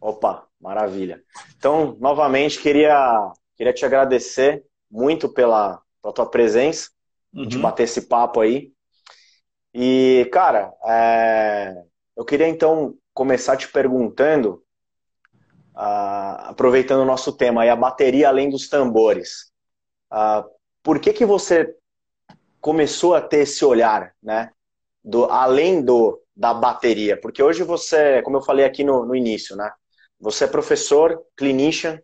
Opa, maravilha. Então, novamente, queria, queria te agradecer muito pela, pela tua presença, uhum. de bater esse papo aí. E, cara, é... eu queria então começar te perguntando, uh, aproveitando o nosso tema, aí, a bateria além dos tambores. Uh, por que, que você começou a ter esse olhar, né? Do, além do, da bateria? Porque hoje você, como eu falei aqui no, no início, né? Você é professor, clinician,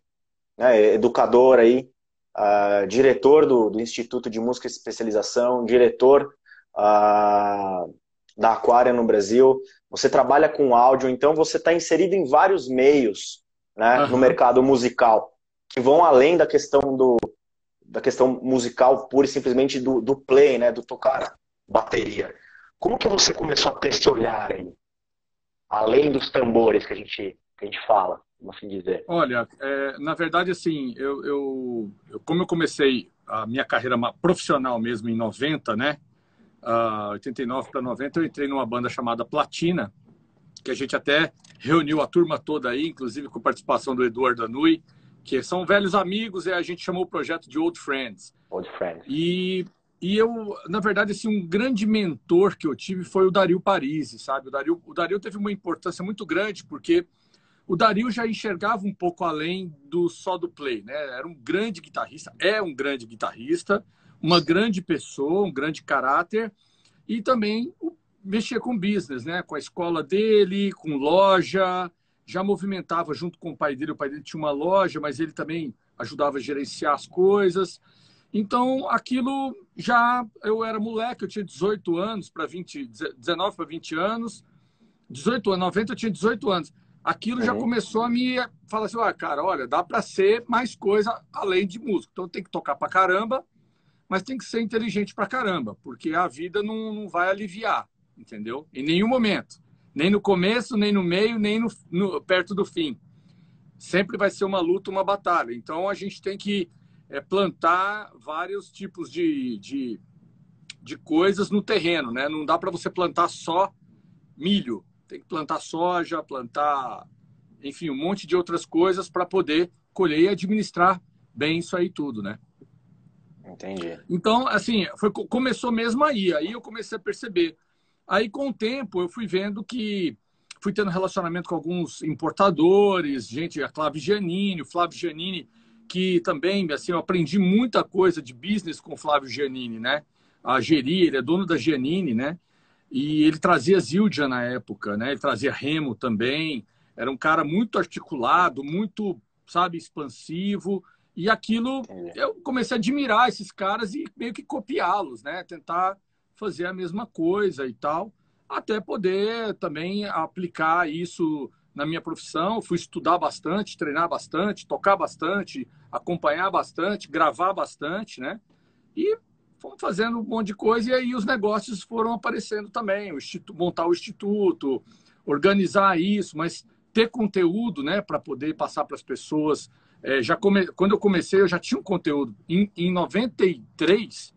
né, educador aí, uh, diretor do, do, Instituto de Música e Especialização, diretor uh, da Aquária no Brasil. Você trabalha com áudio, então você está inserido em vários meios né, uhum. no mercado musical que vão além da questão do da questão musical pura e simplesmente do, do play, né, do tocar bateria. Como que você começou a ter esse olhar aí? Além dos tambores que a gente que a gente fala, como assim dizer? Olha, é, na verdade, assim, eu, eu, eu, como eu comecei a minha carreira profissional mesmo em 90, né? Uh, 89 para 90, eu entrei numa banda chamada Platina, que a gente até reuniu a turma toda aí, inclusive com participação do Eduardo Anui, que são velhos amigos, e a gente chamou o projeto de Old Friends. Old Friends. E, e eu, na verdade, assim, um grande mentor que eu tive foi o Dario Parisi, sabe? O Dario, o Dario teve uma importância muito grande, porque o Dario já enxergava um pouco além do só do play, né? Era um grande guitarrista, é um grande guitarrista, uma grande pessoa, um grande caráter e também mexia com business, né? Com a escola dele, com loja, já movimentava junto com o pai dele. O pai dele tinha uma loja, mas ele também ajudava a gerenciar as coisas. Então, aquilo já eu era moleque, eu tinha 18 anos para 20, 19 para 20 anos. 18 anos, 90 eu tinha 18 anos aquilo já uhum. começou a me falar assim, ah, cara, olha, dá para ser mais coisa além de música. Então tem que tocar para caramba, mas tem que ser inteligente para caramba, porque a vida não, não vai aliviar, entendeu? Em nenhum momento. Nem no começo, nem no meio, nem no, no, perto do fim. Sempre vai ser uma luta, uma batalha. Então a gente tem que é, plantar vários tipos de, de, de coisas no terreno, né? Não dá para você plantar só milho tem que plantar soja, plantar, enfim, um monte de outras coisas para poder colher e administrar bem isso aí tudo, né? Entendi. Então, assim, foi, começou mesmo aí. Aí eu comecei a perceber. Aí, com o tempo, eu fui vendo que fui tendo relacionamento com alguns importadores, gente, a Flávio Giannini, o Flávio Giannini, que também, assim, eu aprendi muita coisa de business com o Flávio Giannini, né? A gerir, ele é dono da Giannini, né? E ele trazia Zildjian na época, né? Ele trazia Remo também. Era um cara muito articulado, muito, sabe, expansivo. E aquilo, eu comecei a admirar esses caras e meio que copiá-los, né? Tentar fazer a mesma coisa e tal, até poder também aplicar isso na minha profissão. Fui estudar bastante, treinar bastante, tocar bastante, acompanhar bastante, gravar bastante, né? E fomos fazendo um monte de coisa e aí os negócios foram aparecendo também, o montar o instituto, organizar isso, mas ter conteúdo, né, para poder passar para as pessoas. É, já come... Quando eu comecei, eu já tinha um conteúdo. Em, em 93,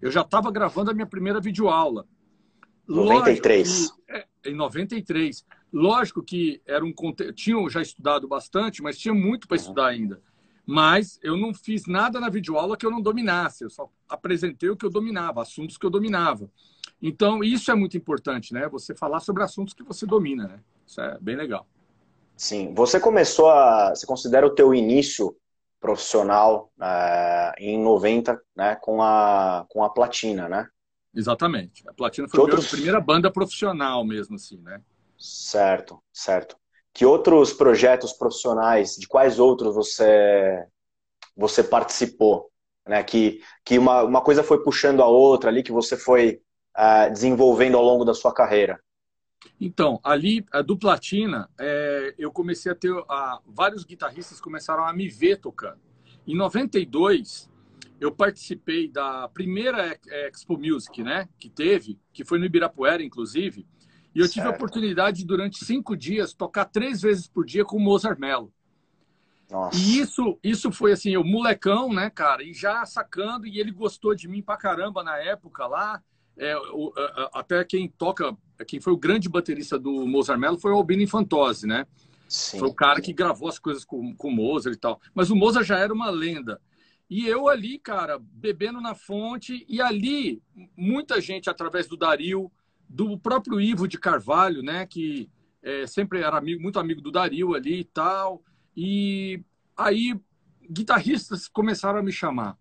eu já estava gravando a minha primeira videoaula. 93. Que, é, em 93. Lógico que era um conteúdo. Tinha já estudado bastante, mas tinha muito para uhum. estudar ainda. Mas eu não fiz nada na videoaula que eu não dominasse, eu só apresentei o que eu dominava, assuntos que eu dominava. Então, isso é muito importante, né? Você falar sobre assuntos que você domina, né? Isso é bem legal. Sim. Você começou a... Você considera o teu início profissional é, em 90, né? Com a, com a Platina, né? Exatamente. A Platina foi outros... a primeira banda profissional mesmo, assim, né? Certo, certo. Que outros projetos profissionais, de quais outros você, você participou? Né? Que, que uma, uma coisa foi puxando a outra ali, que você foi uh, desenvolvendo ao longo da sua carreira? Então, ali, do Platina, é, eu comecei a ter. A, vários guitarristas começaram a me ver tocando. Em 92, eu participei da primeira Expo Music, né? Que teve, que foi no Ibirapuera, inclusive. E eu certo. tive a oportunidade, durante cinco dias, tocar três vezes por dia com o Mozart Mello. Nossa. E isso, isso foi assim, o molecão, né, cara? E já sacando, e ele gostou de mim pra caramba na época lá. É, o, até quem toca, quem foi o grande baterista do Mozart Mello foi o Albino Infantose, né? Sim. Foi o cara que gravou as coisas com, com o Mozart e tal. Mas o Mozart já era uma lenda. E eu ali, cara, bebendo na fonte, e ali, muita gente, através do Dario, do próprio Ivo de Carvalho, né, que é, sempre era amigo, muito amigo do Dario ali e tal. E aí, guitarristas começaram a me chamar.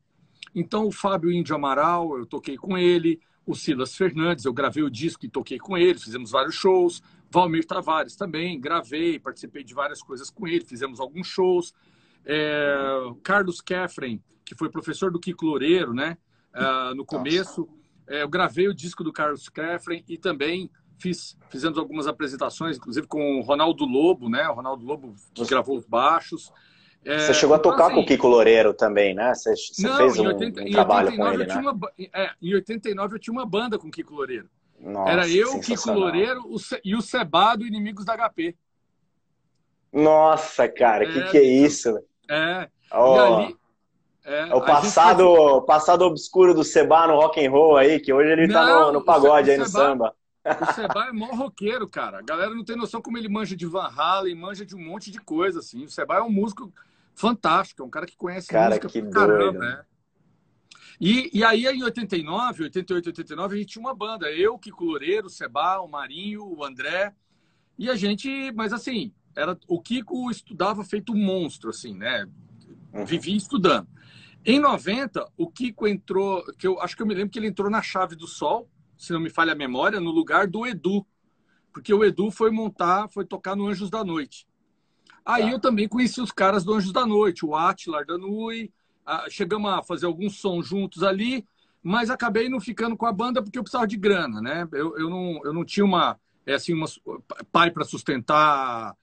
Então, o Fábio Índio Amaral, eu toquei com ele, o Silas Fernandes, eu gravei o disco e toquei com ele, fizemos vários shows. Valmir Tavares também, gravei, participei de várias coisas com ele, fizemos alguns shows. É, Carlos Kefren, que foi professor do Kiko Loureiro, né? Uh, no começo, é, eu gravei o disco do Carlos Kefren e também fiz, fizemos algumas apresentações, inclusive com o Ronaldo Lobo, né? O Ronaldo Lobo que gravou os baixos. É, você chegou a então, tocar assim, com o Kiko Loureiro também, né? Você, você não, fez um, 80, um trabalho com ele, né? Uma, é, em 89 eu tinha uma banda com o Kiko Loureiro. Nossa, Era eu, o Kiko Loureiro o Ce... e o Cebado Inimigos da HP. Nossa, cara, o é, que, que é isso? É. Oh, ali, é, é, o passado, gente... passado obscuro do Seba no rock and roll aí, que hoje ele não, tá no, no pagode aí no samba. O Seba é mó roqueiro, cara. A galera não tem noção como ele manja de Van Halen, manja de um monte de coisa, assim. O Seba é um músico fantástico, é um cara que conhece cara, música que caramba, né? E, e aí, em 89, 88, 89, a gente tinha uma banda. Eu, Kiko Loureiro, o Seba, o Marinho, o André. E a gente, mas assim, era o Kiko estudava feito um monstro, assim, né? Uhum. Vivia estudando. Em 90, o Kiko entrou, que eu acho que eu me lembro que ele entrou na Chave do Sol, se não me falha a memória, no lugar do Edu. Porque o Edu foi montar, foi tocar no Anjos da Noite. Aí tá. eu também conheci os caras do Anjos da Noite, o Atila Danui, chegamos a fazer alguns sons juntos ali, mas acabei não ficando com a banda porque eu precisava de grana, né? Eu, eu, não, eu não tinha uma, é assim, uma pai para sustentar,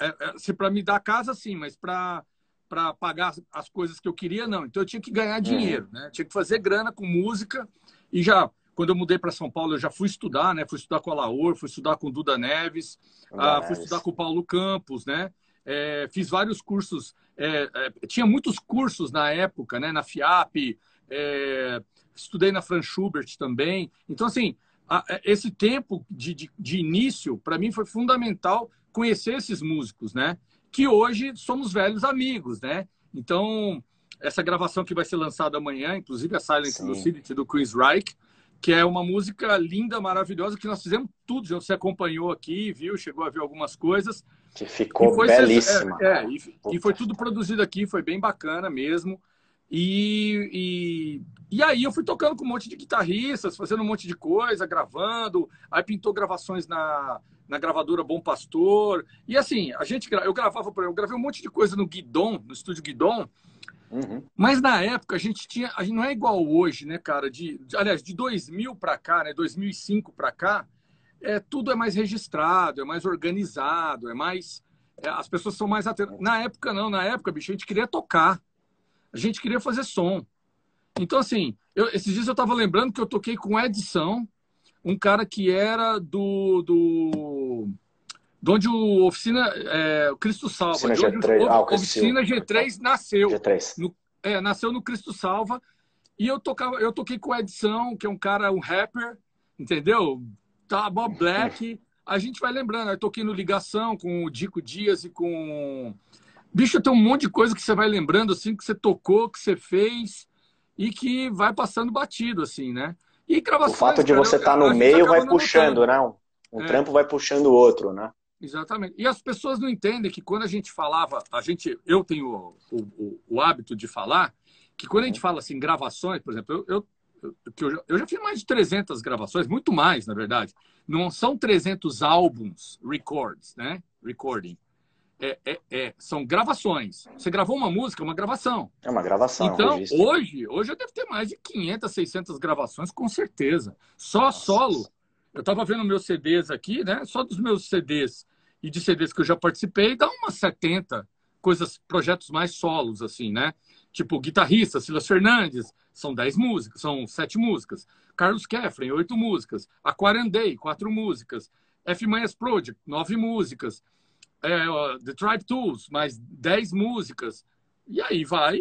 é, é, assim, para me dar casa, sim, mas para para pagar as coisas que eu queria, não. Então eu tinha que ganhar uhum. dinheiro, né? Tinha que fazer grana com música e já quando eu mudei para São Paulo, eu já fui estudar, né? Fui estudar com a Laor, fui estudar com Duda Neves, ah, fui estudar com o Paulo Campos, né? É, fiz vários cursos, é, é, tinha muitos cursos na época, né? Na FIAP, é, estudei na Fran Schubert também. Então, assim, a, é, esse tempo de, de, de início, para mim, foi fundamental conhecer esses músicos, né? Que hoje somos velhos amigos, né? Então, essa gravação que vai ser lançada amanhã, inclusive a Silent Lucidity do Chris Reich, que é uma música linda, maravilhosa, que nós fizemos tudo. Já você acompanhou aqui, viu, chegou a ver algumas coisas. Que ficou belíssima. É, é e, e, foi tudo produzido aqui, foi bem bacana mesmo. E, e, e, aí eu fui tocando com um monte de guitarristas, fazendo um monte de coisa, gravando. Aí pintou gravações na, na gravadora Bom Pastor. E assim, a gente eu gravava, eu gravei um monte de coisa no Guidon, no estúdio Guidon. Uhum. Mas na época a gente tinha, a gente não é igual hoje, né, cara? De, de aliás, de 2000 para cá, né, 2005 para cá, é tudo é mais registrado, é mais organizado, é mais é, as pessoas são mais atentas. Na época não, na época, bicho, a gente queria tocar. A gente queria fazer som. Então assim, eu, esses dias eu estava lembrando que eu toquei com Edição, um cara que era do, do de onde o Oficina é, o Cristo Salva, Oficina de onde G3, o, ah, Oficina G3 nasceu. G3. No, é, nasceu no Cristo Salva. E eu, tocava, eu toquei com o Edição, que é um cara, um rapper, entendeu? Tá, Bob Black. A gente vai lembrando. Eu toquei no Ligação com o Dico Dias e com. Bicho, tem um monte de coisa que você vai lembrando, assim, que você tocou, que você fez e que vai passando batido, assim, né? E gravações. O fato de você estar tá no meio vai puxando, né? Um é. trampo vai puxando o outro, né? Exatamente. E as pessoas não entendem que quando a gente falava, a gente, eu tenho o, o, o hábito de falar, que quando a gente fala assim, gravações, por exemplo, eu, eu, eu, já, eu já fiz mais de 300 gravações, muito mais, na verdade. Não são 300 álbuns, records, né? Recording. É, é, é, são gravações. Você gravou uma música, é uma gravação. É uma gravação. Então, hoje, hoje eu devo ter mais de 500, 600 gravações, com certeza. Só Nossa. solo. Eu estava vendo meus CDs aqui, né? Só dos meus CDs e de CDs que eu já participei, dá umas 70 coisas, projetos mais solos, assim, né? Tipo, guitarrista, Silas Fernandes, são 10 músicas, são 7 músicas. Carlos Kefren, 8 músicas. Aquarian Day, 4 músicas. F Manhas Project, 9 músicas. É, The Tribe Tools, mais 10 músicas. E aí vai.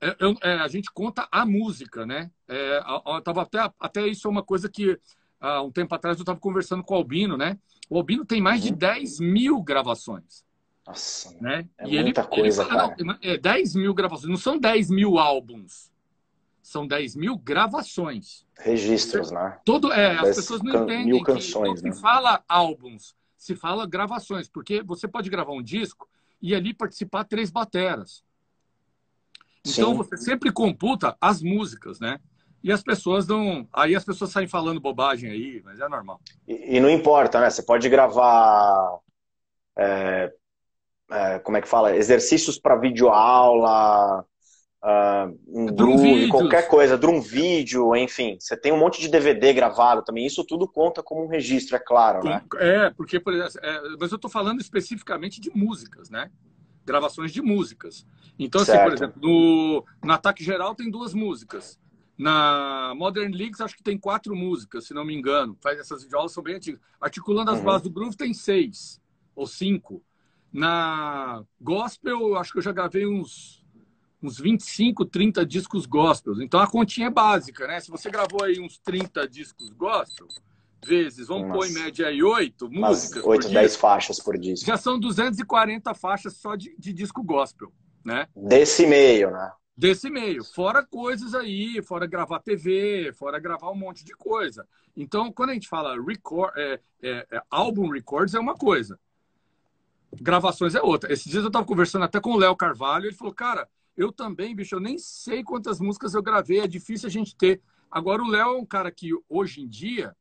É, é, a gente conta a música, né? É, tava até, até isso é uma coisa que há um tempo atrás eu estava conversando com o Albino, né? O Albino tem mais uhum. de 10 mil gravações. Nossa, né? é e muita ele, coisa, ele fala, cara. É 10 mil gravações, não são 10 mil álbuns. São 10 mil gravações. Registros, né? Todo, é, as pessoas não entendem mil canções, que né? fala álbuns, se fala gravações, porque você pode gravar um disco e ali participar três bateras. Então Sim. você sempre computa as músicas, né? E as pessoas não. Aí as pessoas saem falando bobagem aí, mas é normal. E, e não importa, né? Você pode gravar. É, é, como é que fala? Exercícios para videoaula, uh, um drum, drum qualquer coisa, drum vídeo, enfim. Você tem um monte de DVD gravado também. Isso tudo conta como um registro, é claro, né? É, porque, por exemplo, é, mas eu estou falando especificamente de músicas, né? Gravações de músicas. Então, assim, por exemplo, no, no Ataque Geral tem duas músicas. Na Modern Leagues, acho que tem quatro músicas, se não me engano. Faz essas videoaulas são bem antigas. Articulando as uhum. bases do groove tem seis ou cinco. Na Gospel, acho que eu já gravei uns, uns 25, 30 discos gospel. Então a continha é básica, né? Se você gravou aí uns 30 discos gospel, vezes, vamos Nossa. pôr em média aí oito músicas. Oito, dez faixas por disco. Já são 240 faixas só de, de disco gospel, né? Desse meio, né? desse meio. Fora coisas aí, fora gravar TV, fora gravar um monte de coisa. Então, quando a gente fala record, é, é, é, álbum records é uma coisa, gravações é outra. Esses dias eu estava conversando até com o Léo Carvalho, ele falou, cara, eu também, bicho, eu nem sei quantas músicas eu gravei, é difícil a gente ter. Agora, o Léo é um cara que hoje em dia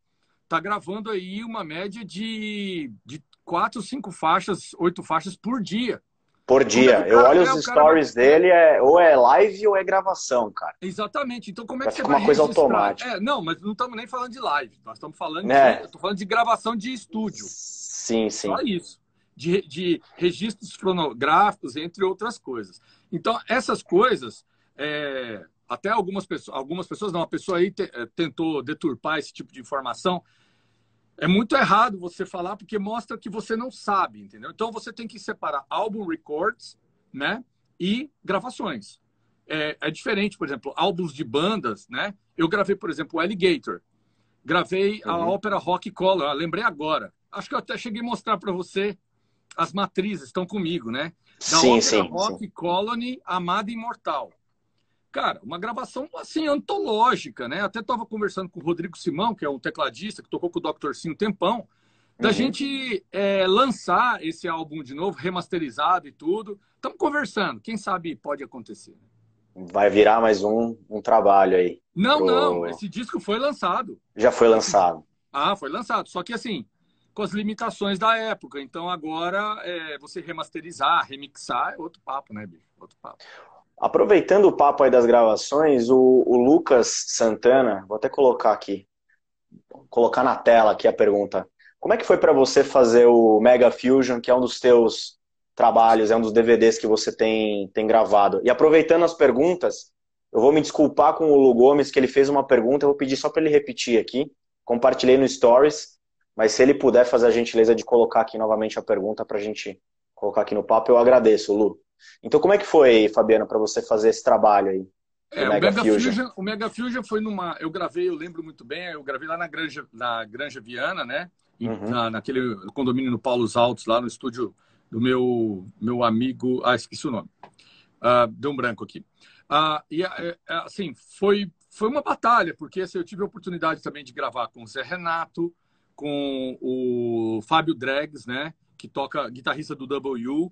tá gravando aí uma média de, de quatro, cinco faixas, oito faixas por dia. Por dia. eu olho os stories vai... dele, é, ou é live ou é gravação, cara. Exatamente. Então, como é que você vai uma coisa automática. É, não, mas não estamos nem falando de live. Nós estamos falando, é. de, falando de gravação de estúdio. Sim, sim. Só isso. De, de registros fonográficos, entre outras coisas. Então, essas coisas, é, até algumas pessoas, algumas pessoas, não, a pessoa aí te, é, tentou deturpar esse tipo de informação é muito errado você falar porque mostra que você não sabe, entendeu? Então você tem que separar álbum records, né, e gravações. É, é, diferente, por exemplo, álbuns de bandas, né? Eu gravei, por exemplo, o Alligator. Gravei uhum. a ópera Rock Color, ah, lembrei agora. Acho que eu até cheguei a mostrar para você as matrizes, estão comigo, né? Da sim, ópera sim, Rock sim. Colony, Amada Imortal. Cara, uma gravação assim antológica, né? Até estava conversando com o Rodrigo Simão, que é um tecladista que tocou com o Dr. Sim um tempão, da uhum. gente é, lançar esse álbum de novo, remasterizado e tudo. Estamos conversando, quem sabe pode acontecer. Vai virar mais um, um trabalho aí. Não, pro... não, esse disco foi lançado. Já foi lançado. Ah, foi lançado. Só que assim, com as limitações da época. Então agora é, você remasterizar, remixar é outro papo, né, bicho? Outro papo. Aproveitando o papo aí das gravações, o, o Lucas Santana, vou até colocar aqui, colocar na tela aqui a pergunta. Como é que foi para você fazer o Mega Fusion, que é um dos teus trabalhos, é um dos DVDs que você tem, tem gravado? E aproveitando as perguntas, eu vou me desculpar com o Lu Gomes, que ele fez uma pergunta, eu vou pedir só para ele repetir aqui. Compartilhei no Stories, mas se ele puder fazer a gentileza de colocar aqui novamente a pergunta para a gente colocar aqui no papo, eu agradeço, Lu. Então, como é que foi, Fabiano, para você fazer esse trabalho aí? É, o, Mega Fusion. Fusion. o Mega Fusion foi numa. Eu gravei, eu lembro muito bem, eu gravei lá na Granja, na Granja Viana, né? Uhum. Na, naquele condomínio no Paulos Altos, lá no estúdio do meu, meu amigo. Ah, esqueci o nome. Uh, deu um branco aqui. Uh, e uh, assim, foi, foi uma batalha, porque assim, eu tive a oportunidade também de gravar com o Zé Renato, com o Fábio Dregs, né? Que toca guitarrista do W.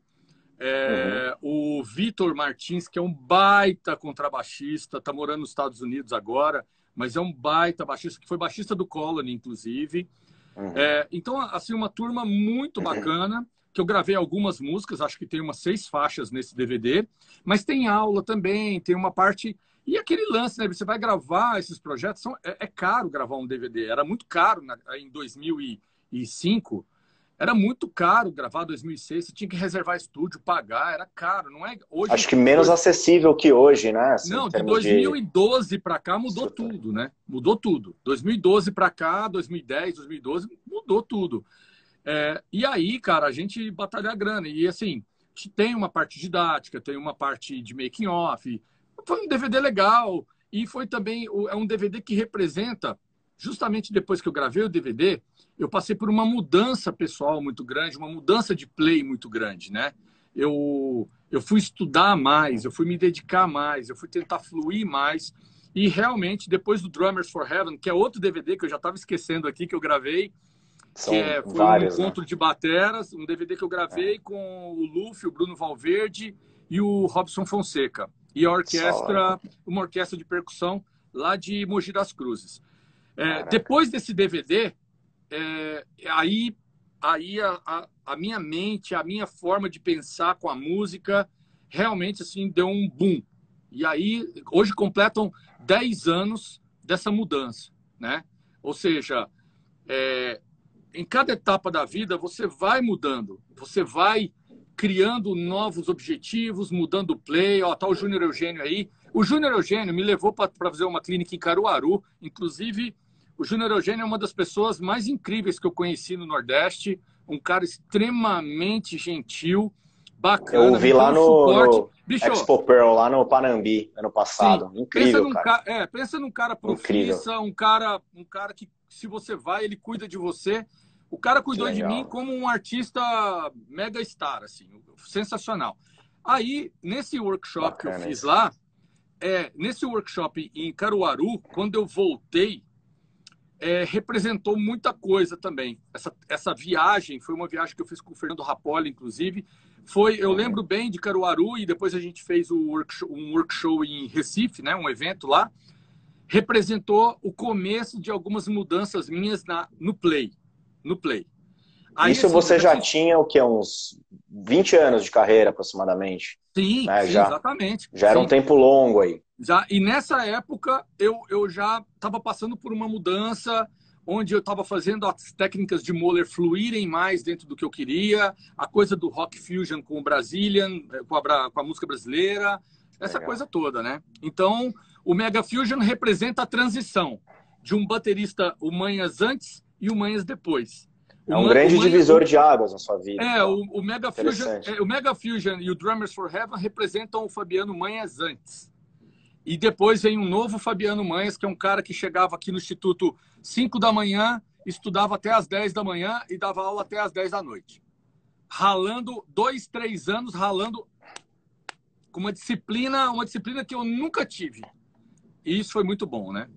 É, uhum. O Vitor Martins, que é um baita contrabaixista, está morando nos Estados Unidos agora, mas é um baita baixista, que foi baixista do Colony, inclusive. Uhum. É, então, assim, uma turma muito bacana, que eu gravei algumas músicas, acho que tem umas seis faixas nesse DVD, mas tem aula também, tem uma parte. E aquele lance, né? Você vai gravar esses projetos, são, é, é caro gravar um DVD, era muito caro na, em 2005 era muito caro gravar 2006, você tinha que reservar estúdio, pagar, era caro, não é? Hoje Acho que menos hoje... acessível que hoje, né? Assim, não, de 2012 de... para cá mudou tudo, né? Mudou tudo. 2012 para cá, 2010, 2012, mudou tudo. É, e aí, cara, a gente batalha a grana. E assim, tem uma parte didática, tem uma parte de making off. Foi um DVD legal. E foi também é um DVD que representa justamente depois que eu gravei o DVD, eu passei por uma mudança pessoal muito grande, uma mudança de play muito grande, né? Eu, eu fui estudar mais, eu fui me dedicar mais, eu fui tentar fluir mais. E realmente, depois do Drummers for Heaven, que é outro DVD que eu já estava esquecendo aqui, que eu gravei, São que é, foi vários, um né? encontro né? de bateras, um DVD que eu gravei é. com o Luffy, o Bruno Valverde e o Robson Fonseca. E a orquestra, uma orquestra de percussão lá de Mogi das Cruzes. É, depois desse DVD, é, aí, aí a, a, a, minha mente, a minha forma de pensar com a música realmente assim deu um boom. E aí, hoje completam 10 anos dessa mudança, né? Ou seja, é, em cada etapa da vida você vai mudando, você vai criando novos objetivos, mudando o play. Ó, tá o Júnior Eugênio aí. O Júnior Eugênio me levou para fazer uma clínica em Caruaru. Inclusive, o Júnior Eugênio é uma das pessoas mais incríveis que eu conheci no Nordeste. Um cara extremamente gentil, bacana. Eu vi lá no, no Bicho, Expo Pearl, lá no Panambi, ano passado. Sim, Incrível, pensa cara. Num, é, pensa num cara profissa, um cara, um cara que, se você vai, ele cuida de você. O cara cuidou de mim como um artista mega star, assim, sensacional. Aí, nesse workshop Bacana que eu fiz lá, é, nesse workshop em Caruaru, quando eu voltei, é, representou muita coisa também. Essa, essa viagem foi uma viagem que eu fiz com o Fernando Rapoli, inclusive. Foi, eu lembro bem de Caruaru e depois a gente fez um workshop, um workshop em Recife, né, um evento lá. Representou o começo de algumas mudanças minhas na, no play no Play. Aí, Isso assim, você já tinha o que? Uns 20 anos de carreira aproximadamente? Sim, né? sim já, exatamente. Já era sim. um tempo longo aí. Já, e nessa época eu, eu já estava passando por uma mudança onde eu estava fazendo as técnicas de Moller fluírem mais dentro do que eu queria, a coisa do rock fusion com o Brazilian, eh, com a, com a música brasileira, essa Legal. coisa toda, né? Então, o Mega Fusion representa a transição de um baterista o Manhas antes e o Manhas depois. É um grande Manhas, divisor de águas na sua vida. É, o, o, Mega Fusion, é, o Mega Fusion e o Drummers for Heaven representam o Fabiano Manhas antes. E depois vem um novo Fabiano Manhas, que é um cara que chegava aqui no Instituto 5 da manhã, estudava até as 10 da manhã e dava aula até as 10 da noite. Ralando, dois, três anos, ralando com uma disciplina, uma disciplina que eu nunca tive. E isso foi muito bom, né?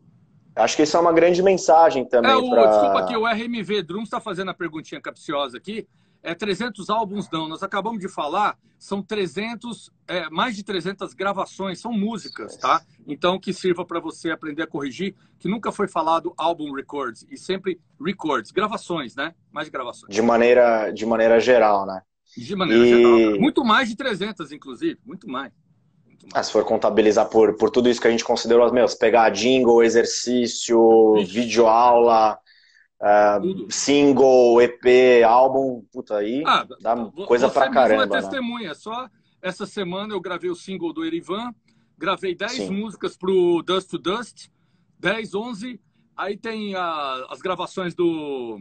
Acho que isso é uma grande mensagem também. É, o, pra... Desculpa aqui, o RMV Drum está fazendo a perguntinha capciosa aqui. É 300 álbuns não, nós acabamos de falar, são 300, é, mais de 300 gravações, são músicas, tá? Então que sirva para você aprender a corrigir, que nunca foi falado álbum records e sempre records, gravações, né? Mais gravações. De maneira, de maneira geral, né? De maneira e... geral. Muito mais de 300, inclusive, muito mais. Ah, se for contabilizar por, por tudo isso que a gente considerou, meus, pegar jingle, exercício, Ixi. videoaula, uh, single, EP, álbum, puta, aí ah, dá coisa pra caramba. Você é testemunha, né? só essa semana eu gravei o single do Erivan, gravei 10 músicas pro Dust to Dust, 10, 11, aí tem a, as gravações do,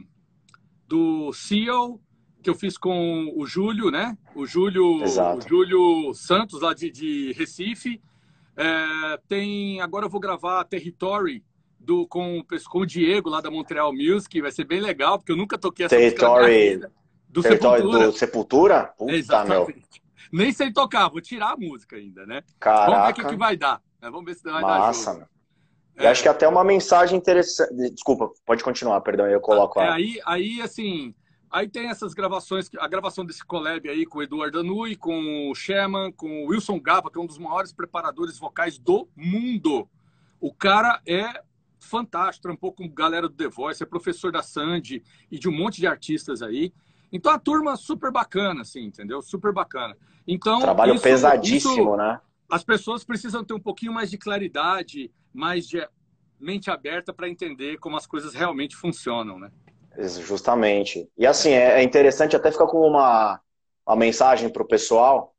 do Seal, que eu fiz com o Júlio, né? O Júlio, o Júlio Santos, lá de, de Recife. É, tem, agora eu vou gravar Territory do, com, com o Diego, lá da Montreal Music. Vai ser bem legal, porque eu nunca toquei essa Territory, música do Territory Sepultura. do Sepultura? Puta, Exatamente. Meu. Nem sei tocar, vou tirar a música ainda, né? Caraca. Vamos ver o que, que vai dar. Né? Vamos ver se vai Massa, dar jogo. É. acho que até uma mensagem interessante. Desculpa, pode continuar, perdão, eu coloco é, aí, aí, assim, Aí tem essas gravações, a gravação desse collab aí com o Eduardo Anui, com o Sherman, com o Wilson Gaba, que é um dos maiores preparadores vocais do mundo. O cara é fantástico, trampou com galera do The Voice, é professor da Sandy e de um monte de artistas aí. Então a turma super bacana, assim, entendeu? Super bacana. Então, Trabalho isso, pesadíssimo, isso, né? As pessoas precisam ter um pouquinho mais de claridade, mais de mente aberta para entender como as coisas realmente funcionam, né? Justamente. E assim, é, é interessante até ficar com uma, uma mensagem para o pessoal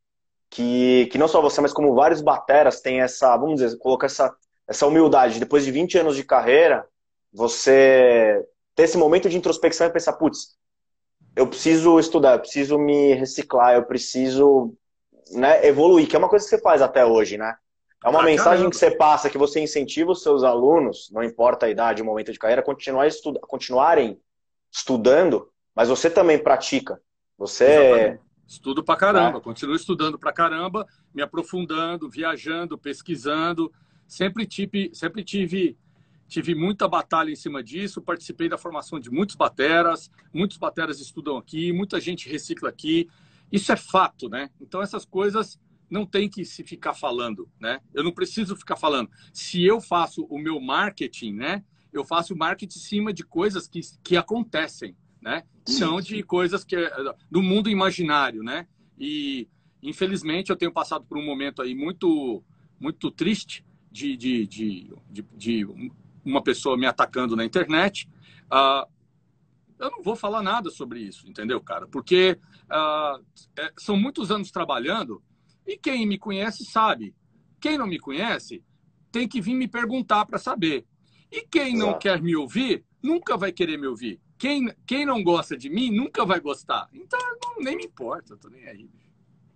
que, que não só você, mas como vários bateras têm essa, vamos dizer, colocar essa, essa humildade. Depois de 20 anos de carreira, você ter esse momento de introspecção e pensar, putz, eu preciso estudar, eu preciso me reciclar, eu preciso né, evoluir, que é uma coisa que você faz até hoje, né? É uma mensagem caramba. que você passa, que você incentiva os seus alunos, não importa a idade, o momento de carreira, a continuar continuarem estudando, mas você também pratica. Você. Exatamente. Estudo pra caramba, é. continuo estudando pra caramba, me aprofundando, viajando, pesquisando. Sempre tive, sempre tive, tive muita batalha em cima disso, participei da formação de muitos bateras, muitos bateras estudam aqui, muita gente recicla aqui. Isso é fato, né? Então essas coisas não tem que se ficar falando, né? Eu não preciso ficar falando. Se eu faço o meu marketing, né? Eu faço marketing em cima de coisas que, que acontecem, né? Não de coisas que do mundo imaginário, né? E infelizmente eu tenho passado por um momento aí muito muito triste de, de, de, de, de uma pessoa me atacando na internet. Uh, eu não vou falar nada sobre isso, entendeu, cara? Porque uh, é, são muitos anos trabalhando e quem me conhece sabe. Quem não me conhece tem que vir me perguntar para saber. E quem não quer me ouvir, nunca vai querer me ouvir. Quem, quem não gosta de mim, nunca vai gostar. Então, não, nem me importa, eu tô nem aí.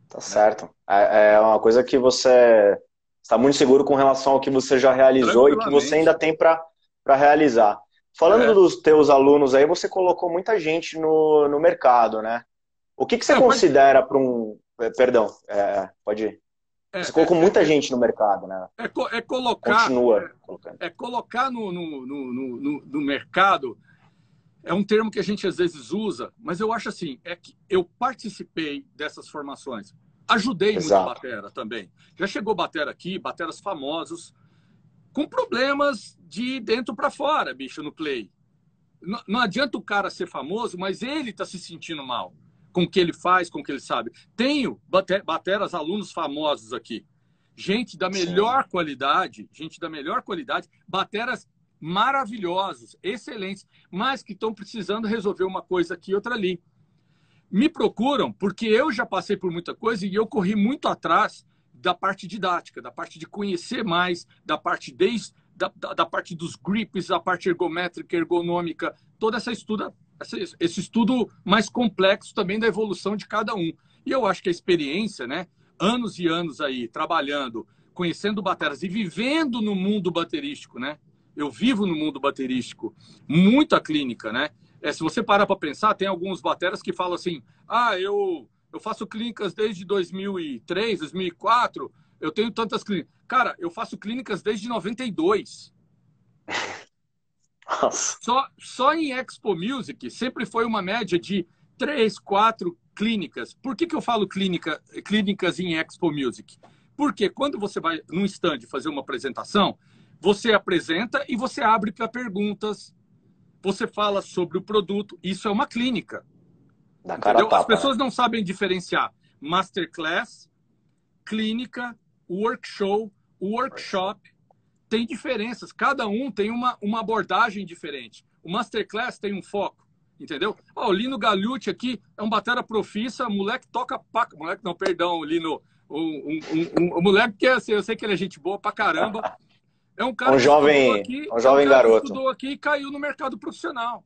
Tá certo. É, é uma coisa que você está muito seguro com relação ao que você já realizou e que você ainda tem para realizar. Falando é. dos teus alunos aí, você colocou muita gente no, no mercado, né? O que, que você é, considera para um, é, perdão, é, pode ir. É, Você colocou é, muita gente no mercado, né? É, é colocar. Continua colocando. É colocar no, no, no, no, no mercado. É um termo que a gente às vezes usa, mas eu acho assim, é que eu participei dessas formações. Ajudei Exato. muito Batera também. Já chegou Batera aqui, Bateras famosos, com problemas de dentro para fora, bicho, no play. Não, não adianta o cara ser famoso, mas ele está se sentindo mal com o que ele faz, com o que ele sabe. Tenho bateras, alunos famosos aqui. Gente da melhor Sim. qualidade, gente da melhor qualidade, bateras maravilhosos, excelentes, mas que estão precisando resolver uma coisa aqui e outra ali. Me procuram porque eu já passei por muita coisa e eu corri muito atrás da parte didática, da parte de conhecer mais, da parte desde da, da, da parte dos grips, da parte ergométrica, ergonômica, toda essa estuda esse estudo mais complexo também da evolução de cada um. E eu acho que a experiência, né, anos e anos aí trabalhando, conhecendo bateras e vivendo no mundo baterístico, né? Eu vivo no mundo baterístico, muita clínica, né? É, se você parar para pensar, tem alguns bateras que falam assim: "Ah, eu eu faço clínicas desde 2003, 2004, eu tenho tantas clínicas". Cara, eu faço clínicas desde 92. Só, só em Expo Music sempre foi uma média de três, quatro clínicas. Por que, que eu falo clínica, clínicas em Expo Music? Porque quando você vai num stand fazer uma apresentação, você apresenta e você abre para perguntas, você fala sobre o produto. Isso é uma clínica. Da cara As pessoas não sabem diferenciar masterclass, clínica, workshop, workshop tem diferenças. Cada um tem uma, uma abordagem diferente. O Masterclass tem um foco, entendeu? Ó, o Lino Galucci aqui é um batera profissa, moleque toca pra... Moleque não, perdão, Lino... O, um, um, um, um, moleque que é, assim, eu sei que ele é gente boa pra caramba. É um cara um jovem, aqui, um jovem é um garoto. estudou aqui e caiu no mercado profissional.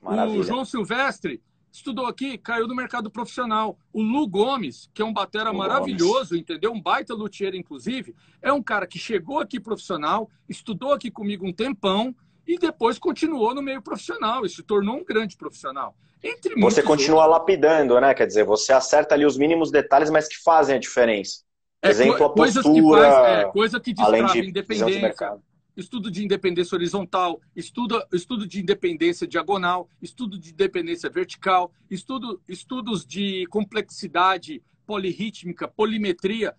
Maravilha. O João Silvestre estudou aqui, caiu no mercado profissional. O Lu Gomes, que é um batera Lu maravilhoso, Gomes. entendeu? Um baita luthier, inclusive, é um cara que chegou aqui profissional, estudou aqui comigo um tempão e depois continuou no meio profissional e se tornou um grande profissional. Entre você continua outros. lapidando, né? Quer dizer, você acerta ali os mínimos detalhes, mas que fazem a diferença. É, Exemplo, a postura, que faz, é, coisa que destrava independência, estudo de independência horizontal, estudo, estudo de independência diagonal, estudo de independência vertical, estudo, estudos de complexidade polirrítmica, polimetria.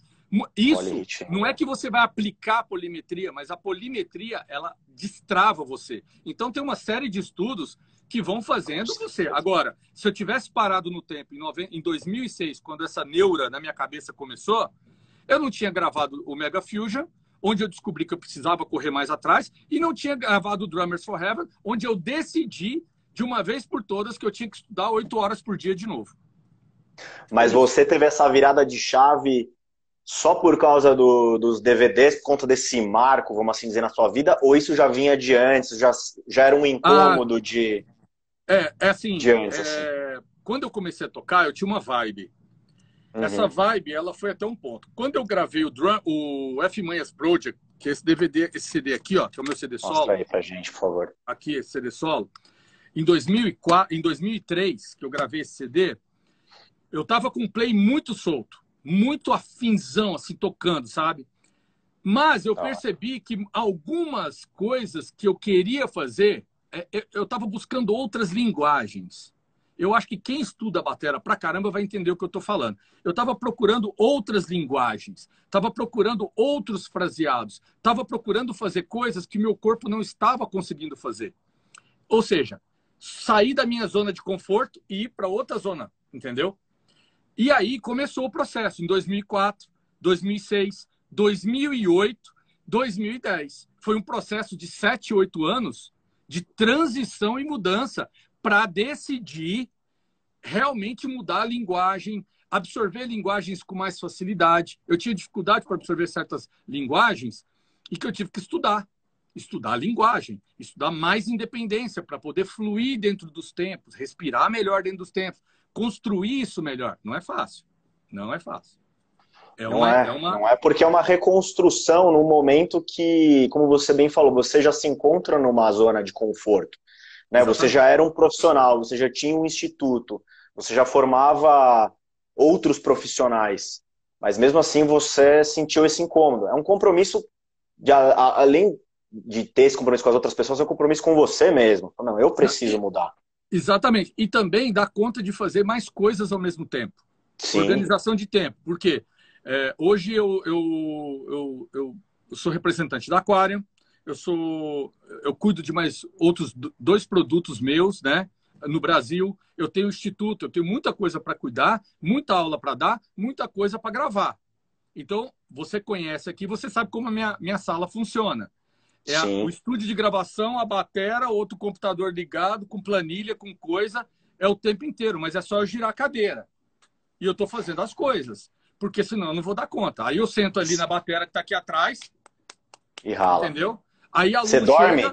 Isso não é que você vai aplicar polimetria, mas a polimetria ela destrava você. Então tem uma série de estudos que vão fazendo você. Agora, se eu tivesse parado no tempo em 2006, quando essa neura na minha cabeça começou, eu não tinha gravado o Mega Fusion, onde eu descobri que eu precisava correr mais atrás, e não tinha gravado o Drummers for Heaven, onde eu decidi de uma vez por todas que eu tinha que estudar oito horas por dia de novo. Mas você teve essa virada de chave só por causa do, dos DVDs, por conta desse marco, vamos assim dizer, na sua vida, ou isso já vinha de antes, já, já era um incômodo ah, de. É, é assim, antes, é, assim. Quando eu comecei a tocar, eu tinha uma vibe. Uhum. Essa vibe, ela foi até um ponto. Quando eu gravei o, drum, o F Manhas Project, que é esse DVD, esse CD aqui, ó, que é o meu CD solo. Mostra aí pra gente, por favor. Aqui, esse CD solo. Em, 2004, em 2003, que eu gravei esse CD, eu tava com um play muito solto, muito afinzão, assim, tocando, sabe? Mas eu percebi que algumas coisas que eu queria fazer, é, eu estava buscando outras linguagens. Eu acho que quem estuda a batera pra caramba vai entender o que eu estou falando. Eu estava procurando outras linguagens, estava procurando outros fraseados, estava procurando fazer coisas que meu corpo não estava conseguindo fazer. Ou seja, sair da minha zona de conforto e ir para outra zona, entendeu? E aí começou o processo em 2004, 2006, 2008, 2010. Foi um processo de 7, 8 anos de transição e mudança para decidir realmente mudar a linguagem, absorver linguagens com mais facilidade. Eu tinha dificuldade para absorver certas linguagens e que eu tive que estudar. Estudar a linguagem, estudar mais independência para poder fluir dentro dos tempos, respirar melhor dentro dos tempos, construir isso melhor. Não é fácil. Não é fácil. É uma, não, é, é uma... não é porque é uma reconstrução num momento que, como você bem falou, você já se encontra numa zona de conforto. Né? Você já era um profissional, você já tinha um instituto, você já formava outros profissionais. Mas mesmo assim você sentiu esse incômodo. É um compromisso, de, a, além de ter esse compromisso com as outras pessoas, é um compromisso com você mesmo. Não, eu preciso mudar. Exatamente. E também dá conta de fazer mais coisas ao mesmo tempo. Sim. Organização de tempo. Porque é, hoje eu, eu, eu, eu, sou representante da Aquarium, eu sou eu cuido de mais outros dois produtos meus, né? No Brasil, eu tenho instituto, eu tenho muita coisa para cuidar, muita aula para dar, muita coisa para gravar. Então, você conhece aqui, você sabe como a minha, minha sala funciona. É a, o estúdio de gravação, a batera, outro computador ligado, com planilha, com coisa, é o tempo inteiro, mas é só eu girar a cadeira. E eu estou fazendo as coisas porque senão eu não vou dar conta. Aí eu sento ali na bateria que está aqui atrás. E rala. Entendeu? Aí a Você dorme?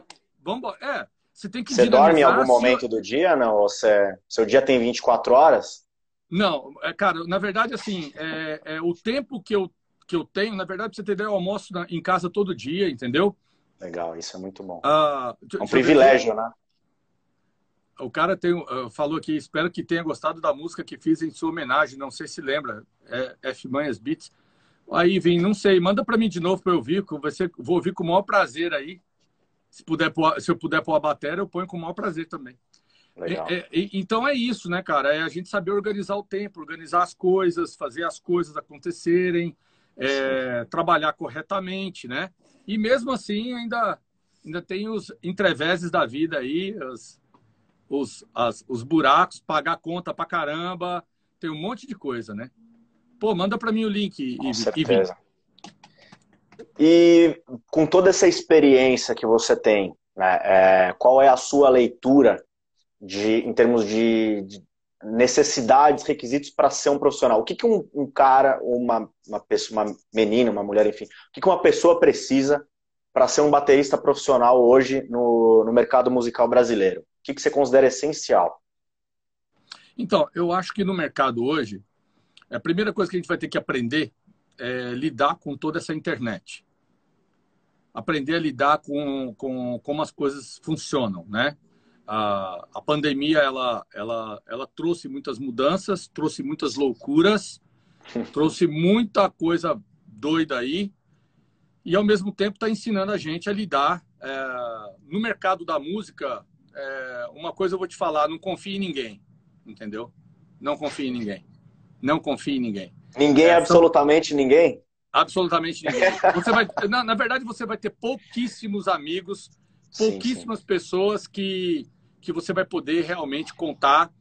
Vamos, é, você tem que Você dorme em algum momento do dia, não? Ou você, seu dia tem 24 horas? Não, é, cara, na verdade, assim, é, é, o tempo que eu, que eu tenho, na verdade, pra você ter ideia, eu almoço na, em casa todo dia, entendeu? Legal, isso é muito bom. Ah, é um privilégio, né? O cara tem, uh, falou aqui, espero que tenha gostado da música que fiz em sua homenagem, não sei se lembra, é F Manhas Beats. Aí, vem, não sei, manda para mim de novo para eu ouvir, que ser, vou ouvir com o maior prazer aí. Se, puder pôr, se eu puder pôr a bateria, eu ponho com o maior prazer também. É, é, então é isso, né, cara? É a gente saber organizar o tempo, organizar as coisas, fazer as coisas acontecerem, é, trabalhar corretamente, né? E mesmo assim, ainda, ainda tem os entreveses da vida aí, as, os, as, os buracos, pagar conta pra caramba, tem um monte de coisa, né? Pô, manda para mim o link, Com certeza. E com toda essa experiência que você tem, né, é, qual é a sua leitura de, em termos de, de necessidades, requisitos para ser um profissional? O que, que um, um, cara, uma, uma pessoa, uma menina, uma mulher, enfim, o que, que uma pessoa precisa para ser um baterista profissional hoje no, no mercado musical brasileiro? que, que você considera essencial? Então, eu acho que no mercado hoje, a primeira coisa que a gente vai ter que aprender é lidar com toda essa internet. Aprender a lidar com, com como as coisas funcionam, né? A, a pandemia, ela, ela, ela trouxe muitas mudanças, trouxe muitas loucuras, trouxe muita coisa doida aí, e ao mesmo tempo está ensinando a gente a lidar é, no mercado da música é, uma coisa eu vou te falar, não confie em ninguém, entendeu? Não confie em ninguém. Não confie em ninguém. Ninguém, é, absolutamente são... ninguém? Absolutamente ninguém. Você vai, na, na, verdade, você vai ter pouquíssimos amigos, pouquíssimas sim, sim. pessoas que, que você vai poder realmente contar.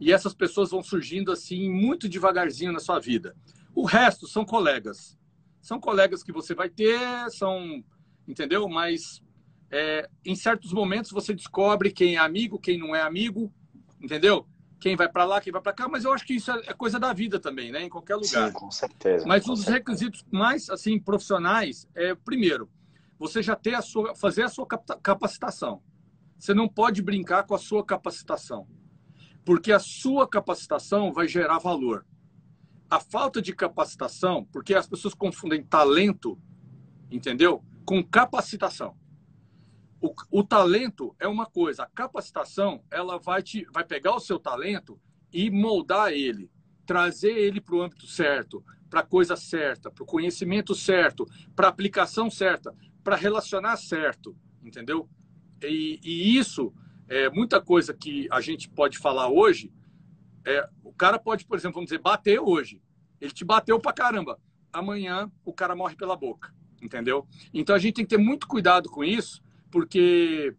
E essas pessoas vão surgindo assim, muito devagarzinho na sua vida. O resto são colegas. São colegas que você vai ter, são. Entendeu? Mas é, em certos momentos você descobre quem é amigo, quem não é amigo, entendeu? Quem vai para lá, quem vai para cá, mas eu acho que isso é, é coisa da vida também, né? Em qualquer lugar. Sim, com certeza. Mas com os certeza. requisitos mais assim profissionais é primeiro, você já ter a sua fazer a sua capacitação. Você não pode brincar com a sua capacitação, porque a sua capacitação vai gerar valor. a falta de capacitação, porque as pessoas confundem talento, entendeu? Com capacitação. O, o, talento é uma coisa, a capacitação, ela vai, te, vai pegar o seu talento e moldar ele, trazer ele para o âmbito certo, para a coisa certa, para o conhecimento certo, para a aplicação certa, para relacionar certo, entendeu? E, e, isso é muita coisa que a gente pode falar hoje. É, o cara pode, por exemplo, vamos dizer, bater hoje. Ele te bateu pra caramba. Amanhã o cara morre pela boca, entendeu? Então a gente tem que ter muito cuidado com isso, porque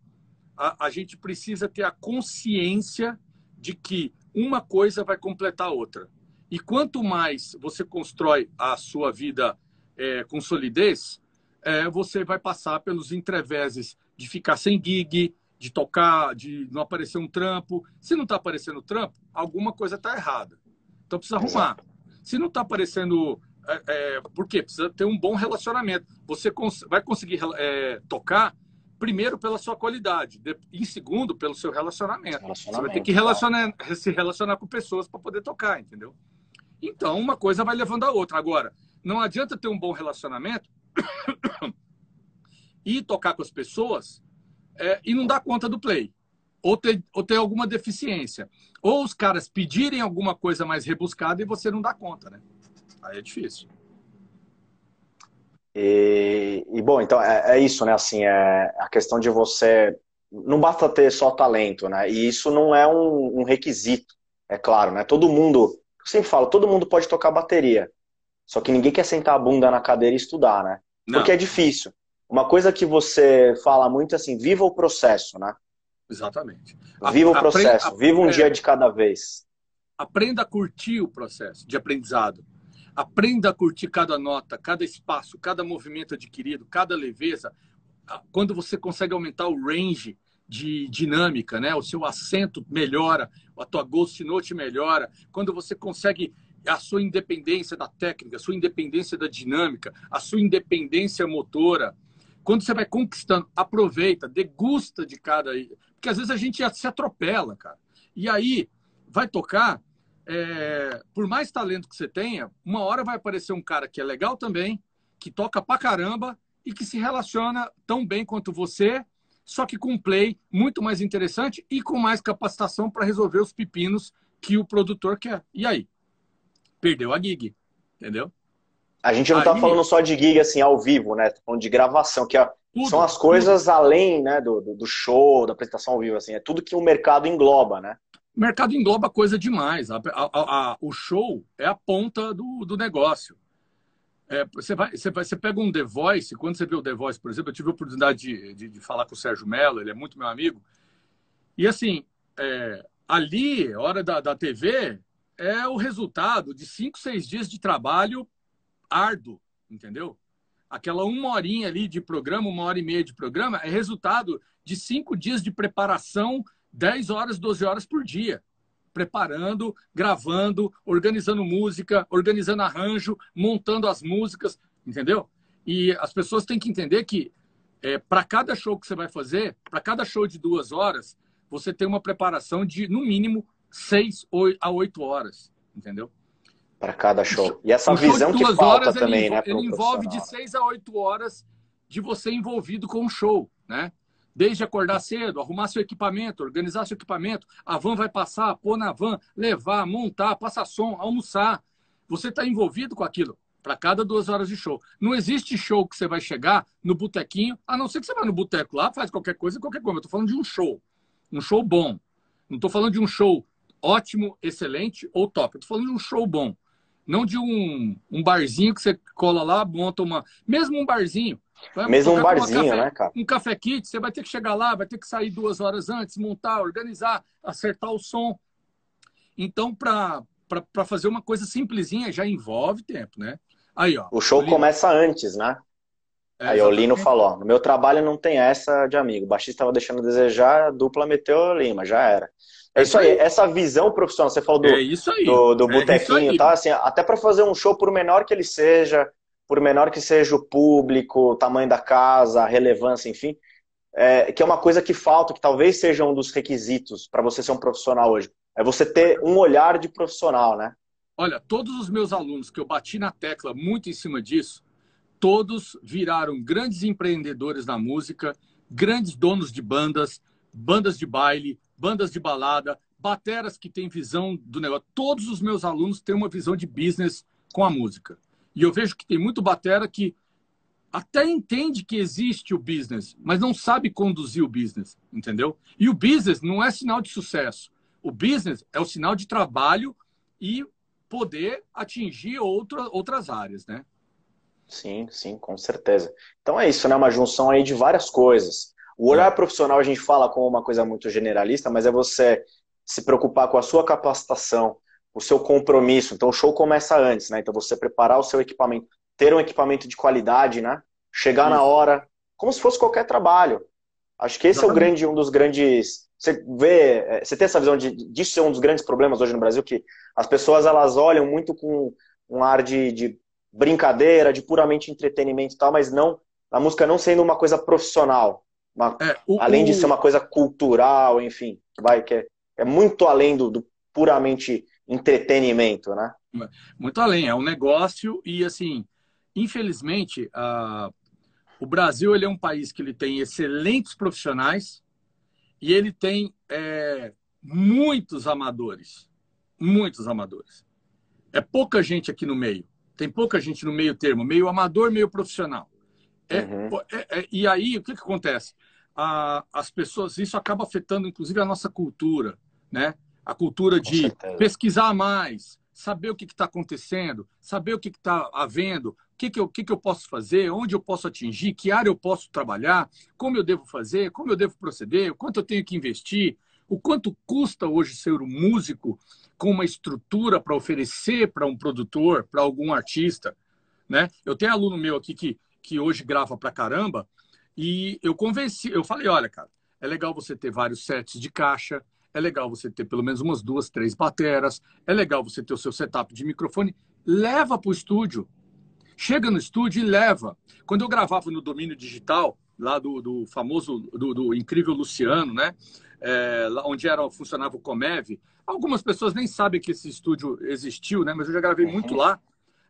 a, a gente precisa ter a consciência de que uma coisa vai completar a outra. E quanto mais você constrói a sua vida é, com solidez, é, você vai passar pelos entreveses de ficar sem gig, de tocar, de não aparecer um trampo. Se não está aparecendo trampo, alguma coisa está errada. Então precisa arrumar. Se não está aparecendo é, é, por quê? Precisa ter um bom relacionamento. Você cons vai conseguir é, tocar primeiro pela sua qualidade, de, em segundo pelo seu relacionamento. relacionamento Você vai ter que relacionar, se relacionar com pessoas para poder tocar, entendeu? Então, uma coisa vai levando a outra. Agora, não adianta ter um bom relacionamento e tocar com as pessoas é, e não dar conta do play. Ou ter, ou ter alguma deficiência. Ou os caras pedirem alguma coisa mais rebuscada e você não dá conta, né? Aí é difícil. E, e, bom, então é, é, isso, né? Assim, é a questão de você. Não basta ter só talento, né? E isso não é um, um requisito, é claro, né? Todo mundo, eu sempre falo, todo mundo pode tocar bateria. Só que ninguém quer sentar a bunda na cadeira e estudar, né? Não. Porque é difícil. Uma coisa que você fala muito é assim, viva o processo, né? Exatamente. Viva o processo, aprenda, viva um dia de cada vez. Aprenda a curtir o processo de aprendizado Aprenda a curtir cada nota, cada espaço, cada movimento adquirido, cada leveza. Quando você consegue aumentar o range de dinâmica, né? O seu acento melhora, a tua ghost note melhora. Quando você consegue a sua independência da técnica, a sua independência da dinâmica, a sua independência motora. Quando você vai conquistando, aproveita, degusta de cada. Porque às vezes a gente se atropela, cara. E aí vai tocar, é, por mais talento que você tenha, uma hora vai aparecer um cara que é legal também, que toca pra caramba e que se relaciona tão bem quanto você, só que com um play muito mais interessante e com mais capacitação para resolver os pepinos que o produtor quer. E aí? Perdeu a gig, entendeu? A gente não está falando só de gig assim ao vivo, né? Tá falando de gravação, que é, tudo, são as coisas tudo. além né, do, do show, da apresentação ao vivo, assim, é tudo que o mercado engloba, né? O mercado engloba coisa demais. A, a, a, o show é a ponta do, do negócio. É, você, vai, você, vai, você pega um The Voice, quando você vê o The Voice, por exemplo, eu tive a oportunidade de, de, de falar com o Sérgio Mello, ele é muito meu amigo. E assim, é, ali, hora da, da TV, é o resultado de cinco, seis dias de trabalho árduo, entendeu? Aquela uma horinha ali de programa, uma hora e meia de programa, é resultado de cinco dias de preparação 10 horas, 12 horas por dia, preparando, gravando, organizando música, organizando arranjo, montando as músicas, entendeu? E as pessoas têm que entender que é, para cada show que você vai fazer, para cada show de duas horas, você tem uma preparação de, no mínimo, seis a oito horas, entendeu? Para cada show. E essa visão que falta horas, também, ele, né? Ele envolve de seis a oito horas de você envolvido com o show, né? Desde acordar cedo, arrumar seu equipamento, organizar seu equipamento, a van vai passar, pôr na van, levar, montar, passar som, almoçar. Você está envolvido com aquilo para cada duas horas de show. Não existe show que você vai chegar no botequinho, a não ser que você vá no boteco lá, faz qualquer coisa, qualquer coisa. Eu estou falando de um show. Um show bom. Não estou falando de um show ótimo, excelente ou top. Estou falando de um show bom. Não de um, um barzinho que você cola lá, monta uma. Mesmo um barzinho. Mesmo um barzinho, café, né, cara? Um café kit, você vai ter que chegar lá, vai ter que sair duas horas antes, montar, organizar, acertar o som. Então, para fazer uma coisa simplesinha já envolve tempo, né? Aí, ó. O show começa antes, né? É, Aí o Lino falou: no meu trabalho não tem essa de amigo. O baixista estava deixando a desejar, a dupla meteu Lima, já era. É isso aí, essa visão profissional, você falou do, é do, do é botequinho, tá? Assim, até para fazer um show, por menor que ele seja, por menor que seja o público, o tamanho da casa, a relevância, enfim, é, que é uma coisa que falta, que talvez seja um dos requisitos para você ser um profissional hoje. É você ter um olhar de profissional, né? Olha, todos os meus alunos que eu bati na tecla muito em cima disso, todos viraram grandes empreendedores da música, grandes donos de bandas, bandas de baile, bandas de balada, bateras que têm visão do negócio. Todos os meus alunos têm uma visão de business com a música. E eu vejo que tem muito batera que até entende que existe o business, mas não sabe conduzir o business, entendeu? E o business não é sinal de sucesso. O business é o sinal de trabalho e poder atingir outra, outras áreas, né? Sim, sim, com certeza. Então é isso, né? Uma junção aí de várias coisas. O olhar é. profissional a gente fala como uma coisa muito generalista, mas é você se preocupar com a sua capacitação, o seu compromisso. Então o show começa antes, né? Então você preparar o seu equipamento, ter um equipamento de qualidade, né? Chegar na hora, como se fosse qualquer trabalho. Acho que esse Exatamente. é o grande, um dos grandes. Você vê, é, você tem essa visão de disso ser um dos grandes problemas hoje no Brasil, que as pessoas elas olham muito com um ar de, de brincadeira, de puramente entretenimento e tal, mas não a música não sendo uma coisa profissional, uma, é, o, além de ser uma coisa cultural, enfim, vai que é, é muito além do, do, puramente entretenimento, né? Muito além, é um negócio e assim, infelizmente, uh, o Brasil ele é um país que ele tem excelentes profissionais e ele tem é, muitos amadores, muitos amadores. É pouca gente aqui no meio. Tem pouca gente no meio termo, meio amador, meio profissional. É, uhum. é, é, e aí, o que, que acontece? as pessoas, isso acaba afetando, inclusive, a nossa cultura, né? A cultura de pesquisar mais, saber o que está acontecendo, saber o que está havendo, o que, que, eu, que, que eu posso fazer, onde eu posso atingir, que área eu posso trabalhar, como eu devo fazer, como eu devo proceder, o quanto eu tenho que investir, o quanto custa hoje ser um músico com uma estrutura para oferecer para um produtor, para algum artista, né? Eu tenho aluno meu aqui que, que hoje grava para caramba e eu convenci, eu falei, olha, cara, é legal você ter vários sets de caixa, é legal você ter pelo menos umas duas, três bateras, é legal você ter o seu setup de microfone, leva para o estúdio. Chega no estúdio e leva. Quando eu gravava no domínio digital, lá do, do famoso, do, do incrível Luciano, né? é, onde era, funcionava o Comev. Algumas pessoas nem sabem que esse estúdio existiu, né? Mas eu já gravei muito uhum. lá.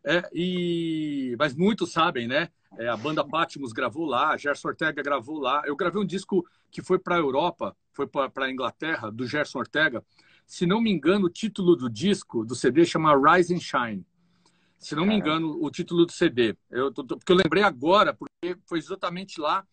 É, e... Mas muitos sabem, né? É, a banda Patmos gravou lá, Gerson Ortega gravou lá. Eu gravei um disco que foi para a Europa, foi para a Inglaterra, do Gerson Ortega. Se não me engano, o título do disco, do CD, chama Rise and Shine. Se não me engano, o título do CD. Eu, porque eu lembrei agora, porque foi exatamente lá.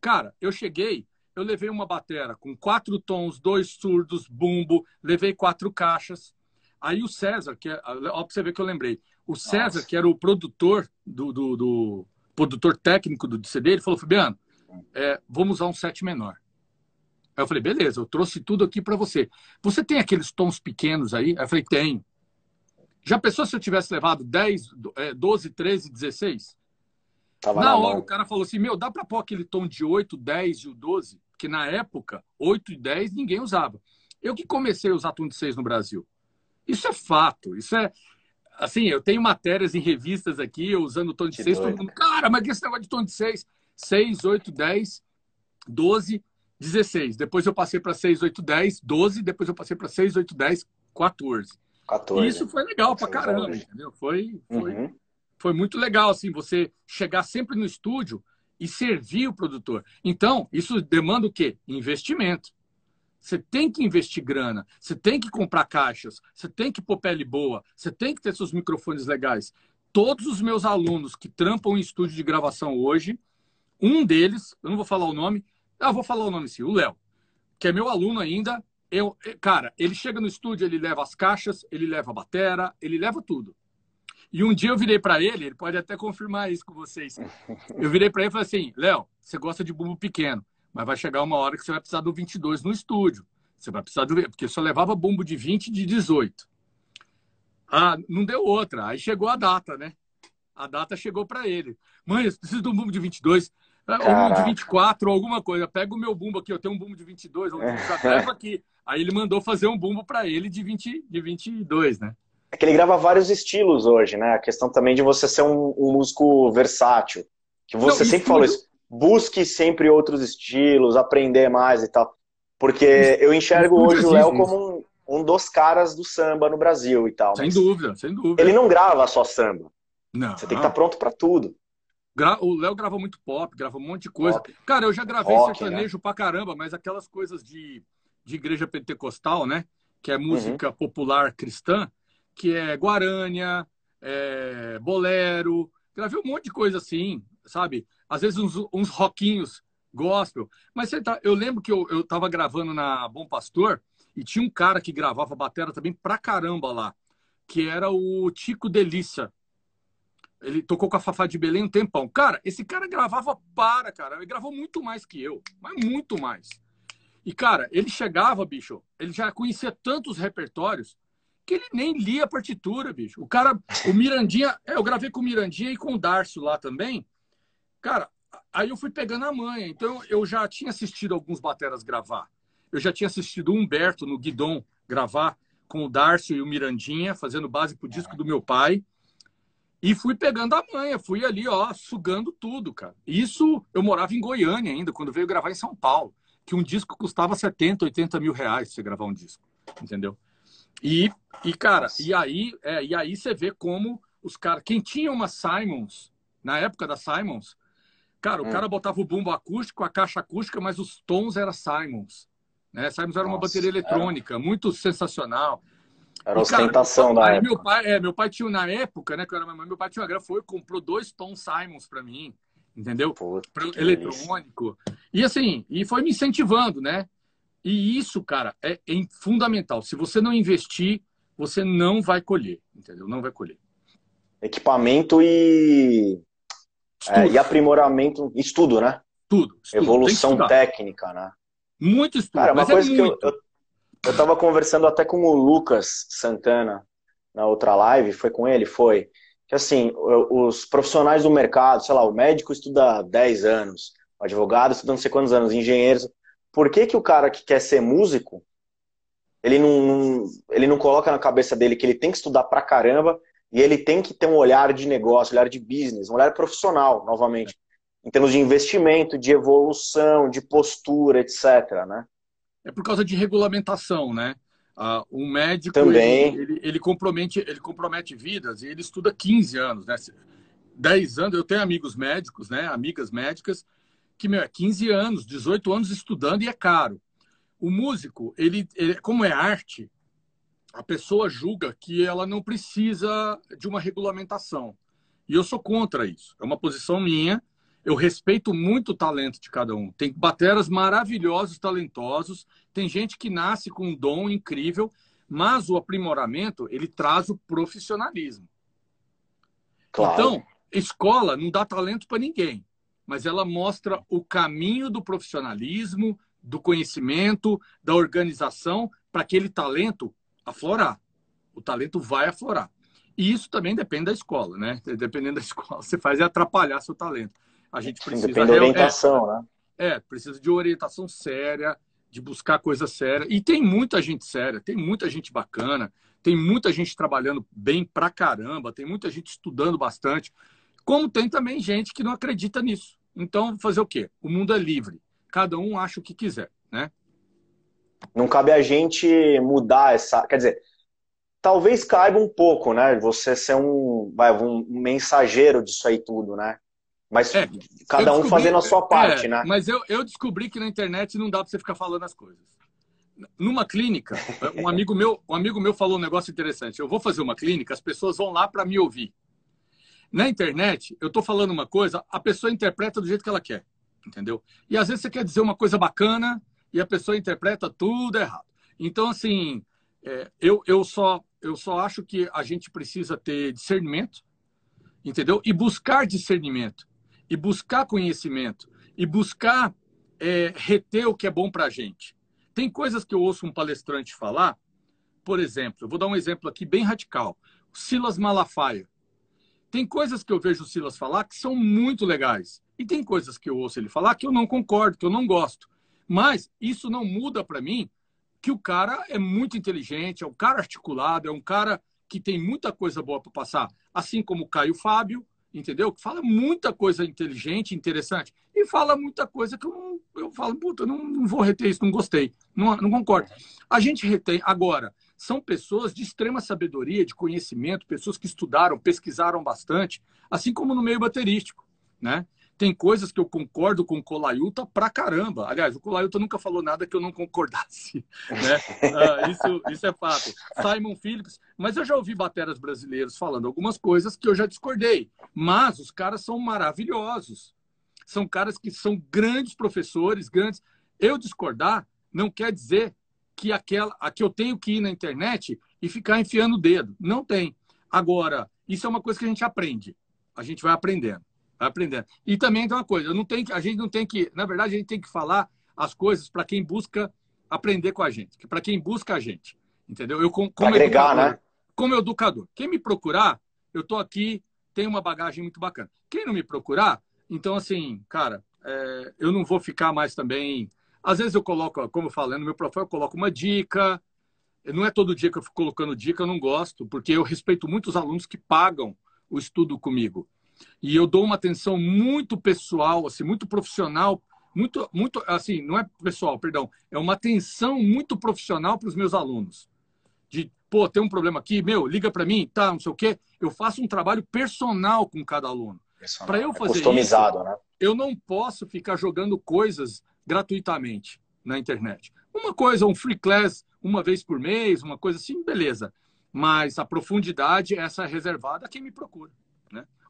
Cara, eu cheguei, eu levei uma batera com quatro tons, dois surdos, bumbo, levei quatro caixas. Aí o César, que é, ó, pra você ver que eu lembrei, o César, Nossa. que era o produtor do, do, do, produtor técnico do CD, ele falou, Fabiano, é, vamos usar um set menor. Aí eu falei, beleza, eu trouxe tudo aqui para você. Você tem aqueles tons pequenos aí? Aí eu falei, tenho. Já pensou se eu tivesse levado 10, 12, 13, 16? Tava na, hora mão. o cara falou assim, meu, dá para pôr aquele tom de 8, 10 e o 12? Porque na época, 8 e 10 ninguém usava. Eu que comecei a usar tom de 6 no Brasil. Isso é fato. Isso é. Assim, eu tenho matérias em revistas aqui, eu usando tom de 6, todo mundo, cara, mas que esse negócio de tom de 6? 6, 8, 10, 12, 16. Depois eu passei para 6, 8, 10, 12. Depois eu passei para 6, 8, 10, 14. 14. Isso foi legal pra caramba, entendeu? Foi, foi, uhum. foi muito legal, assim, você chegar sempre no estúdio e servir o produtor. Então, isso demanda o quê? Investimento. Você tem que investir grana, você tem que comprar caixas, você tem que pôr pele boa, você tem que ter seus microfones legais. Todos os meus alunos que trampam em estúdio de gravação hoje, um deles, eu não vou falar o nome, eu vou falar o nome sim, o Léo, que é meu aluno ainda. Eu, cara, ele chega no estúdio, ele leva as caixas, ele leva a batera, ele leva tudo. E um dia eu virei para ele, ele pode até confirmar isso com vocês. Eu virei para ele e falei assim: Léo, você gosta de bumbo pequeno, mas vai chegar uma hora que você vai precisar do 22 no estúdio. Você vai precisar do. Porque só levava bumbo de 20 e de 18. Ah, não deu outra. Aí chegou a data, né? A data chegou para ele. Mãe, eu preciso de um bumbo de 22. Caraca. Ou de 24, ou alguma coisa. Pega o meu bumbo aqui, eu tenho um bumbo de 22, ou leva aqui. Aí ele mandou fazer um bumbo para ele de, 20, de 22, né? é que ele grava vários estilos hoje, né? A questão também de você ser um, um músico versátil. Que você Não, sempre falou isso. Busque sempre outros estilos, aprender mais e tal. Porque eu enxergo hoje o Léo como um, um dos caras do samba no Brasil e tal. Sem dúvida, sem dúvida. Ele não grava só samba. Não. Você tem que estar tá pronto para tudo. O Léo gravou muito pop, gravou um monte de coisa. Pop. Cara, eu já gravei Rock, sertanejo né? pra caramba, mas aquelas coisas de, de igreja pentecostal, né? Que é música uhum. popular cristã, que é Guarânia, é Bolero. Gravei um monte de coisa assim, sabe? Às vezes uns, uns rockinhos gospel. Mas tá, eu lembro que eu, eu tava gravando na Bom Pastor e tinha um cara que gravava batera também pra caramba lá, que era o Tico Delícia. Ele tocou com a Fafá de Belém um tempão. Cara, esse cara gravava para, cara. Ele gravou muito mais que eu, mas muito mais. E, cara, ele chegava, bicho, ele já conhecia tantos repertórios que ele nem lia a partitura, bicho. O cara, o Mirandinha, é, eu gravei com o Mirandinha e com o Darcio lá também. Cara, aí eu fui pegando a manha. Então, eu já tinha assistido alguns bateras gravar. Eu já tinha assistido o Humberto no Guidon gravar com o Darcio e o Mirandinha, fazendo base pro disco do meu pai. E fui pegando a manha, fui ali, ó, sugando tudo, cara. Isso eu morava em Goiânia ainda, quando veio gravar em São Paulo, que um disco custava 70, 80 mil reais você gravar um disco, entendeu? E, e cara, e aí, é, e aí você vê como os caras, quem tinha uma Simons, na época da Simons, cara, o hum. cara botava o bumbo acústico, a caixa acústica, mas os tons era Simons. Né? Simons era Nossa, uma bateria eletrônica, era... muito sensacional. Era ostentação e, cara, da época. Meu pai, é, meu pai tinha, na época, né, que eu era mamãe, meu pai tinha uma grana, foi comprou dois Tom Simons para mim, entendeu? Puta, eletrônico. E assim, e foi me incentivando, né? E isso, cara, é, é fundamental. Se você não investir, você não vai colher, entendeu? Não vai colher. Equipamento e, é, e aprimoramento, estudo, né? Tudo. Estudo. Evolução técnica, né? Muito estudo. Cara, uma coisa é que eu, eu, eu estava conversando até com o Lucas Santana na outra live, foi com ele? Foi. Que assim, os profissionais do mercado, sei lá, o médico estuda 10 anos, o advogado estuda não sei quantos anos, engenheiros. Por que, que o cara que quer ser músico, ele não, ele não coloca na cabeça dele que ele tem que estudar pra caramba e ele tem que ter um olhar de negócio, olhar de business, um olhar profissional, novamente, em termos de investimento, de evolução, de postura, etc. Né? é por causa de regulamentação, né? Uh, um médico Também. Ele, ele, ele, compromete, ele compromete vidas e ele estuda 15 anos, né? 10 anos, eu tenho amigos médicos, né? Amigas médicas, que, meu, é 15 anos, 18 anos estudando e é caro. O músico, ele, ele, como é arte, a pessoa julga que ela não precisa de uma regulamentação. E eu sou contra isso. É uma posição minha. Eu respeito muito o talento de cada um. Tem bateras maravilhosos, talentosos. Tem gente que nasce com um dom incrível, mas o aprimoramento ele traz o profissionalismo. Claro. Então, escola não dá talento para ninguém, mas ela mostra o caminho do profissionalismo, do conhecimento, da organização para aquele talento aflorar. O talento vai aflorar. E isso também depende da escola, né? Dependendo da escola, você faz é atrapalhar seu talento. A gente precisa. Depende da orientação, é, né? É, precisa de orientação séria, de buscar coisa séria. E tem muita gente séria, tem muita gente bacana, tem muita gente trabalhando bem pra caramba, tem muita gente estudando bastante. Como tem também gente que não acredita nisso. Então, fazer o quê? O mundo é livre. Cada um acha o que quiser? Não cabe a gente mudar essa. Quer dizer, talvez caiba um pouco, né? Você ser um, vai, um mensageiro disso aí tudo, né? Mas é, cada um fazendo a sua é, parte, é, né? Mas eu, eu descobri que na internet não dá para você ficar falando as coisas. Numa clínica, um amigo meu, um amigo meu falou um negócio interessante. Eu vou fazer uma clínica, as pessoas vão lá para me ouvir. Na internet, eu estou falando uma coisa, a pessoa interpreta do jeito que ela quer, entendeu? E às vezes você quer dizer uma coisa bacana e a pessoa interpreta tudo errado. Então, assim, é, eu, eu, só, eu só acho que a gente precisa ter discernimento, entendeu? E buscar discernimento e buscar conhecimento e buscar é, reter o que é bom para a gente. Tem coisas que eu ouço um palestrante falar, por exemplo, eu vou dar um exemplo aqui bem radical. Silas Malafaia. Tem coisas que eu vejo o Silas falar que são muito legais. E tem coisas que eu ouço ele falar que eu não concordo, que eu não gosto. Mas isso não muda para mim que o cara é muito inteligente, é um cara articulado, é um cara que tem muita coisa boa para passar. Assim como o Caio Fábio, entendeu? Que fala muita coisa inteligente, interessante, e fala muita coisa que eu não, eu falo, puta, não, não vou reter isso, não gostei, não, não concordo. A gente retém. Agora, são pessoas de extrema sabedoria, de conhecimento, pessoas que estudaram, pesquisaram bastante, assim como no meio baterístico, né? Tem coisas que eu concordo com o Colaiuta pra caramba. Aliás, o Colaiuta nunca falou nada que eu não concordasse. Né? Uh, isso, isso é fato. Simon Phillips. Mas eu já ouvi bateras brasileiros falando algumas coisas que eu já discordei. Mas os caras são maravilhosos. São caras que são grandes professores, grandes. Eu discordar não quer dizer que aquela que eu tenho que ir na internet e ficar enfiando o dedo. Não tem. Agora, isso é uma coisa que a gente aprende. A gente vai aprendendo aprendendo. E também tem uma coisa, eu não tenho, a gente não tem que, na verdade, a gente tem que falar as coisas para quem busca aprender com a gente, para quem busca a gente, entendeu? Eu como, agregar, educador, né? Como educador, quem me procurar, eu tô aqui, tenho uma bagagem muito bacana. Quem não me procurar, então assim, cara, é, eu não vou ficar mais também. Às vezes eu coloco, como eu falei no meu profile, eu coloco uma dica. Não é todo dia que eu fico colocando dica, eu não gosto, porque eu respeito muito os alunos que pagam o estudo comigo. E eu dou uma atenção muito pessoal, assim, muito profissional, muito, muito, assim, não é pessoal, perdão, é uma atenção muito profissional para os meus alunos. De, pô, tem um problema aqui, meu, liga para mim, tá, não sei o quê. Eu faço um trabalho personal com cada aluno. Para eu é fazer é customizado, isso, né? eu não posso ficar jogando coisas gratuitamente na internet. Uma coisa, um free class, uma vez por mês, uma coisa assim, beleza. Mas a profundidade, essa é reservada a quem me procura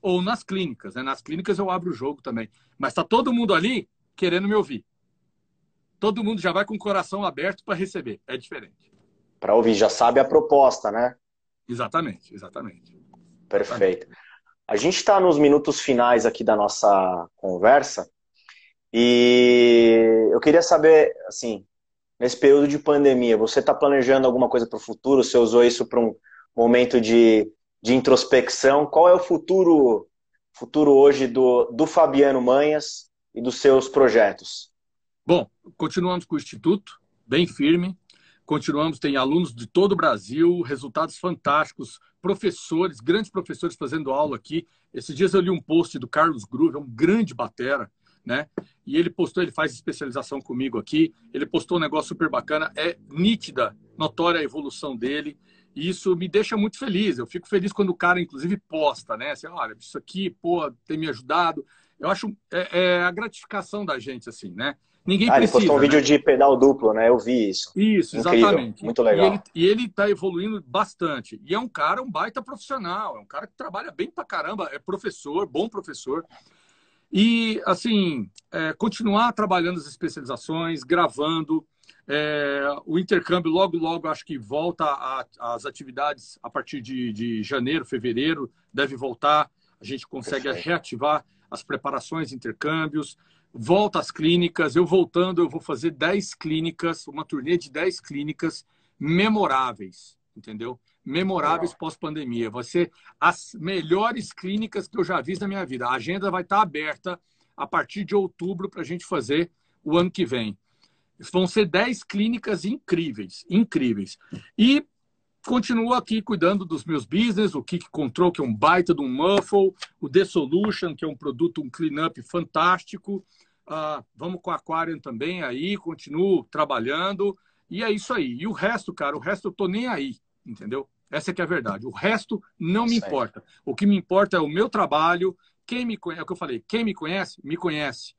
ou nas clínicas. Né? Nas clínicas eu abro o jogo também. Mas está todo mundo ali querendo me ouvir. Todo mundo já vai com o coração aberto para receber. É diferente. Para ouvir, já sabe a proposta, né? Exatamente, exatamente. Perfeito. A gente está nos minutos finais aqui da nossa conversa e eu queria saber, assim, nesse período de pandemia, você está planejando alguma coisa para o futuro? Você usou isso para um momento de de introspecção. Qual é o futuro, futuro hoje do, do Fabiano Manhas e dos seus projetos? Bom, continuamos com o Instituto, bem firme. Continuamos, tem alunos de todo o Brasil, resultados fantásticos, professores, grandes professores fazendo aula aqui. Esses dias eu li um post do Carlos Groove, é um grande batera, né? E ele postou, ele faz especialização comigo aqui. Ele postou um negócio super bacana, é nítida, notória a evolução dele. E isso me deixa muito feliz. Eu fico feliz quando o cara, inclusive, posta, né? Assim, olha, isso aqui, pô, tem me ajudado. Eu acho é, é a gratificação da gente, assim, né? Ninguém ah, precisa. Ele postou um né? vídeo de pedal duplo, né? Eu vi isso. Isso, Incrível. exatamente. Muito legal. E ele, está evoluindo bastante. E é um cara, um baita profissional. É um cara que trabalha bem pra caramba. É professor, bom professor. E, assim, é, continuar trabalhando as especializações, gravando, é, o intercâmbio logo, logo acho que volta às atividades a partir de, de janeiro, fevereiro, deve voltar. A gente consegue Perfeito. reativar as preparações, intercâmbios, volta às clínicas. Eu voltando, eu vou fazer 10 clínicas, uma turnê de 10 clínicas memoráveis, entendeu? Memoráveis pós-pandemia. Vai ser as melhores clínicas que eu já vi na minha vida. A agenda vai estar aberta a partir de outubro para a gente fazer o ano que vem. Vão ser 10 clínicas incríveis, incríveis. E continuo aqui cuidando dos meus business, o Kick Control, que é um baita de um muffle, o The Solution, que é um produto, um cleanup fantástico. Uh, vamos com a Aquarium também aí, continuo trabalhando. E é isso aí. E o resto, cara, o resto eu tô nem aí, entendeu? Essa é que é a verdade. O resto não me importa. O que me importa é o meu trabalho. Quem me conhece, é o que eu falei, quem me conhece, me conhece.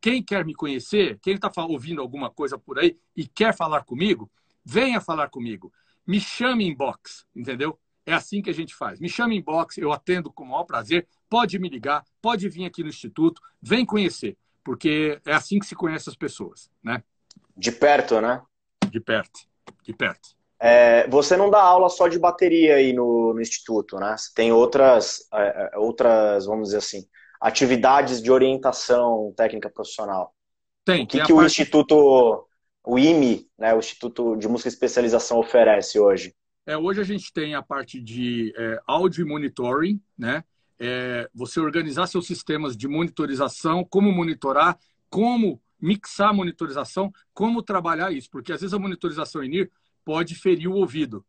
Quem quer me conhecer, quem está ouvindo alguma coisa por aí e quer falar comigo, venha falar comigo. Me chame em box, entendeu? É assim que a gente faz. Me chame em box, eu atendo com o maior prazer. Pode me ligar, pode vir aqui no Instituto, vem conhecer, porque é assim que se conhece as pessoas, né? De perto, né? De perto, de perto. É, você não dá aula só de bateria aí no, no Instituto, né? Você tem outras, é, é outras, vamos dizer assim, atividades de orientação técnica profissional? Tem. O que, que o Instituto, o IME, né, o Instituto de Música e Especialização oferece hoje? É, hoje a gente tem a parte de é, áudio e monitoring, né? É, você organizar seus sistemas de monitorização, como monitorar, como mixar a monitorização, como trabalhar isso, porque às vezes a monitorização em NIR pode ferir o ouvido.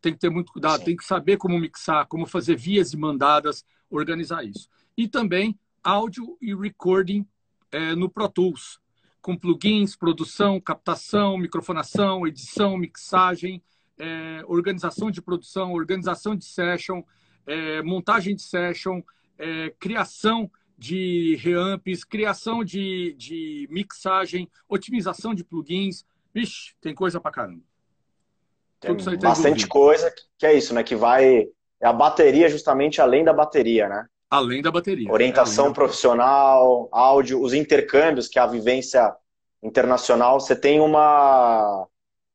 Tem que ter muito cuidado, Sim. tem que saber como mixar, como fazer vias e mandadas, organizar isso. E também áudio e recording é, no Pro Tools, com plugins, produção, captação, microfonação, edição, mixagem, é, organização de produção, organização de session, é, montagem de session, é, criação de reamps, criação de, de mixagem, otimização de plugins. Vixe, tem coisa pra caramba. Tem bastante coisa que é isso, né? Que vai. É a bateria justamente além da bateria, né? Além da bateria. Orientação é, profissional, áudio, os intercâmbios, que é a vivência internacional. Você tem uma,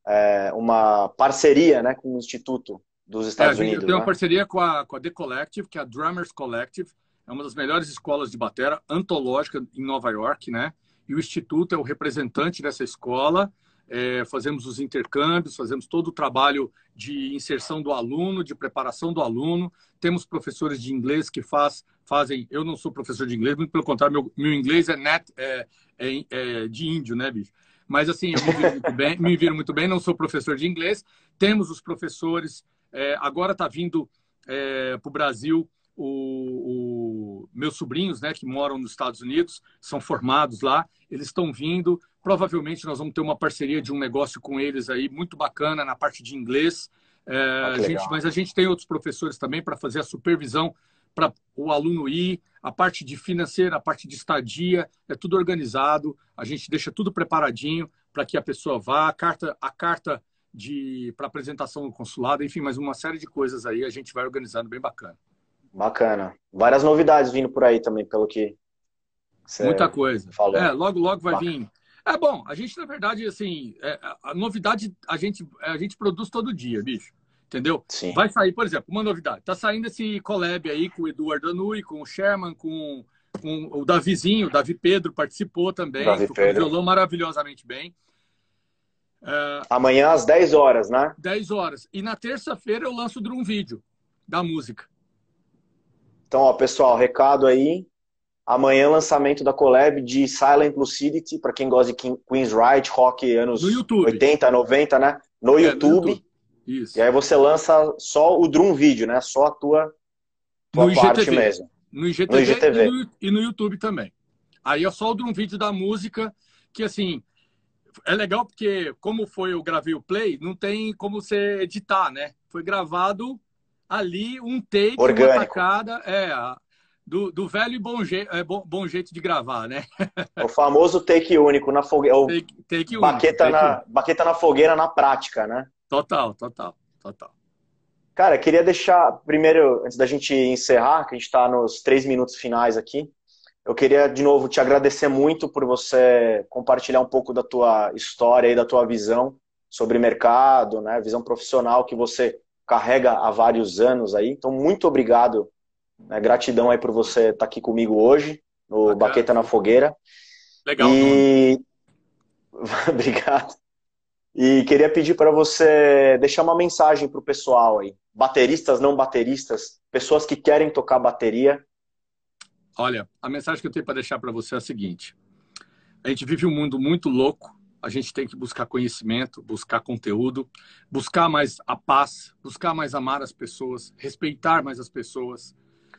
é, uma parceria né, com o Instituto dos Estados é, Unidos. Tem né? uma parceria com a, com a The Collective, que é a Drummers Collective. É uma das melhores escolas de batera antológica em Nova York, né? E o Instituto é o representante dessa escola é, fazemos os intercâmbios, fazemos todo o trabalho de inserção do aluno, de preparação do aluno. Temos professores de inglês que faz, fazem. Eu não sou professor de inglês, muito pelo contrário, meu, meu inglês é, net, é, é, é de índio, né, bicho? Mas assim, eu me viro muito bem, me viro muito bem não sou professor de inglês. Temos os professores, é, agora está vindo é, para o Brasil o, o, meus sobrinhos, né, que moram nos Estados Unidos, são formados lá, eles estão vindo. Provavelmente nós vamos ter uma parceria de um negócio com eles aí muito bacana na parte de inglês. É, ah, a gente, mas a gente tem outros professores também para fazer a supervisão para o aluno ir, a parte de financeira, a parte de estadia, é tudo organizado. A gente deixa tudo preparadinho para que a pessoa vá. A carta, a carta de para apresentação no consulado, enfim, mais uma série de coisas aí a gente vai organizando bem bacana. Bacana. Várias novidades vindo por aí também, pelo que Muita coisa. Falou. É, logo, logo vai Bacana. vir é bom, a gente, na verdade, assim, é, a novidade a gente, a gente produz todo dia, bicho. Entendeu? Sim. Vai sair, por exemplo, uma novidade. Tá saindo esse collab aí com o Eduardo Anui, com o Sherman, com, com o Davizinho, o Davi Pedro participou também. Davi Pedro. violão maravilhosamente bem. Uh, Amanhã às 10 horas, né? 10 horas. E na terça-feira eu lanço o Drum Vídeo da música. Então, ó, pessoal, recado aí. Amanhã, lançamento da collab de Silent Lucidity, para quem gosta de Queen's Right, rock anos 80, 90, né? No, é, YouTube. no YouTube. Isso. E aí você lança só o Drum Vídeo, né? Só a tua, tua no parte IGTV. mesmo. No IGTV, no IGTV. E, no, e, no, YouTube também. Aí é só o Drum Vídeo da música, que assim, é legal porque como foi eu gravei o play, não tem como você editar, né? Foi gravado ali um take, Orgânico. uma tacada, é, do, do velho e bom, je, é, bom, bom, jeito de gravar, né? O famoso take único na fogueira. Take, take baqueta, único, na, baqueta na fogueira na prática, né? Total, total, total. Cara, queria deixar, primeiro, antes da gente encerrar, que a gente está nos três minutos finais aqui, eu queria, de novo, te agradecer muito por você compartilhar um pouco da tua história e da tua visão sobre mercado, né? Visão profissional que você carrega há vários anos aí. Então, muito obrigado né? Gratidão aí por você estar tá aqui comigo hoje, no Bacana. Baqueta na Fogueira. Legal. E... Obrigado. E queria pedir para você deixar uma mensagem para o pessoal aí. Bateristas, não bateristas, pessoas que querem tocar bateria. Olha, a mensagem que eu tenho para deixar para você é a seguinte: a gente vive um mundo muito louco, a gente tem que buscar conhecimento, buscar conteúdo, buscar mais a paz, buscar mais amar as pessoas, respeitar mais as pessoas,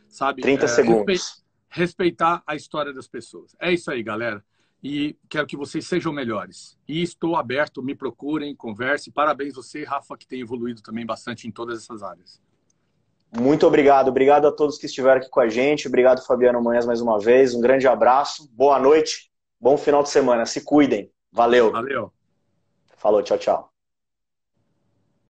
sabe? 30 é, segundos. Respeitar a história das pessoas. É isso aí, galera. E quero que vocês sejam melhores. E estou aberto, me procurem, converse. Parabéns você, Rafa, que tem evoluído também bastante em todas essas áreas. Muito obrigado. Obrigado a todos que estiveram aqui com a gente. Obrigado, Fabiano Manhãs, mais uma vez. Um grande abraço. Boa noite. Bom final de semana. Se cuidem. Valeu. Valeu. Falou. Tchau, tchau.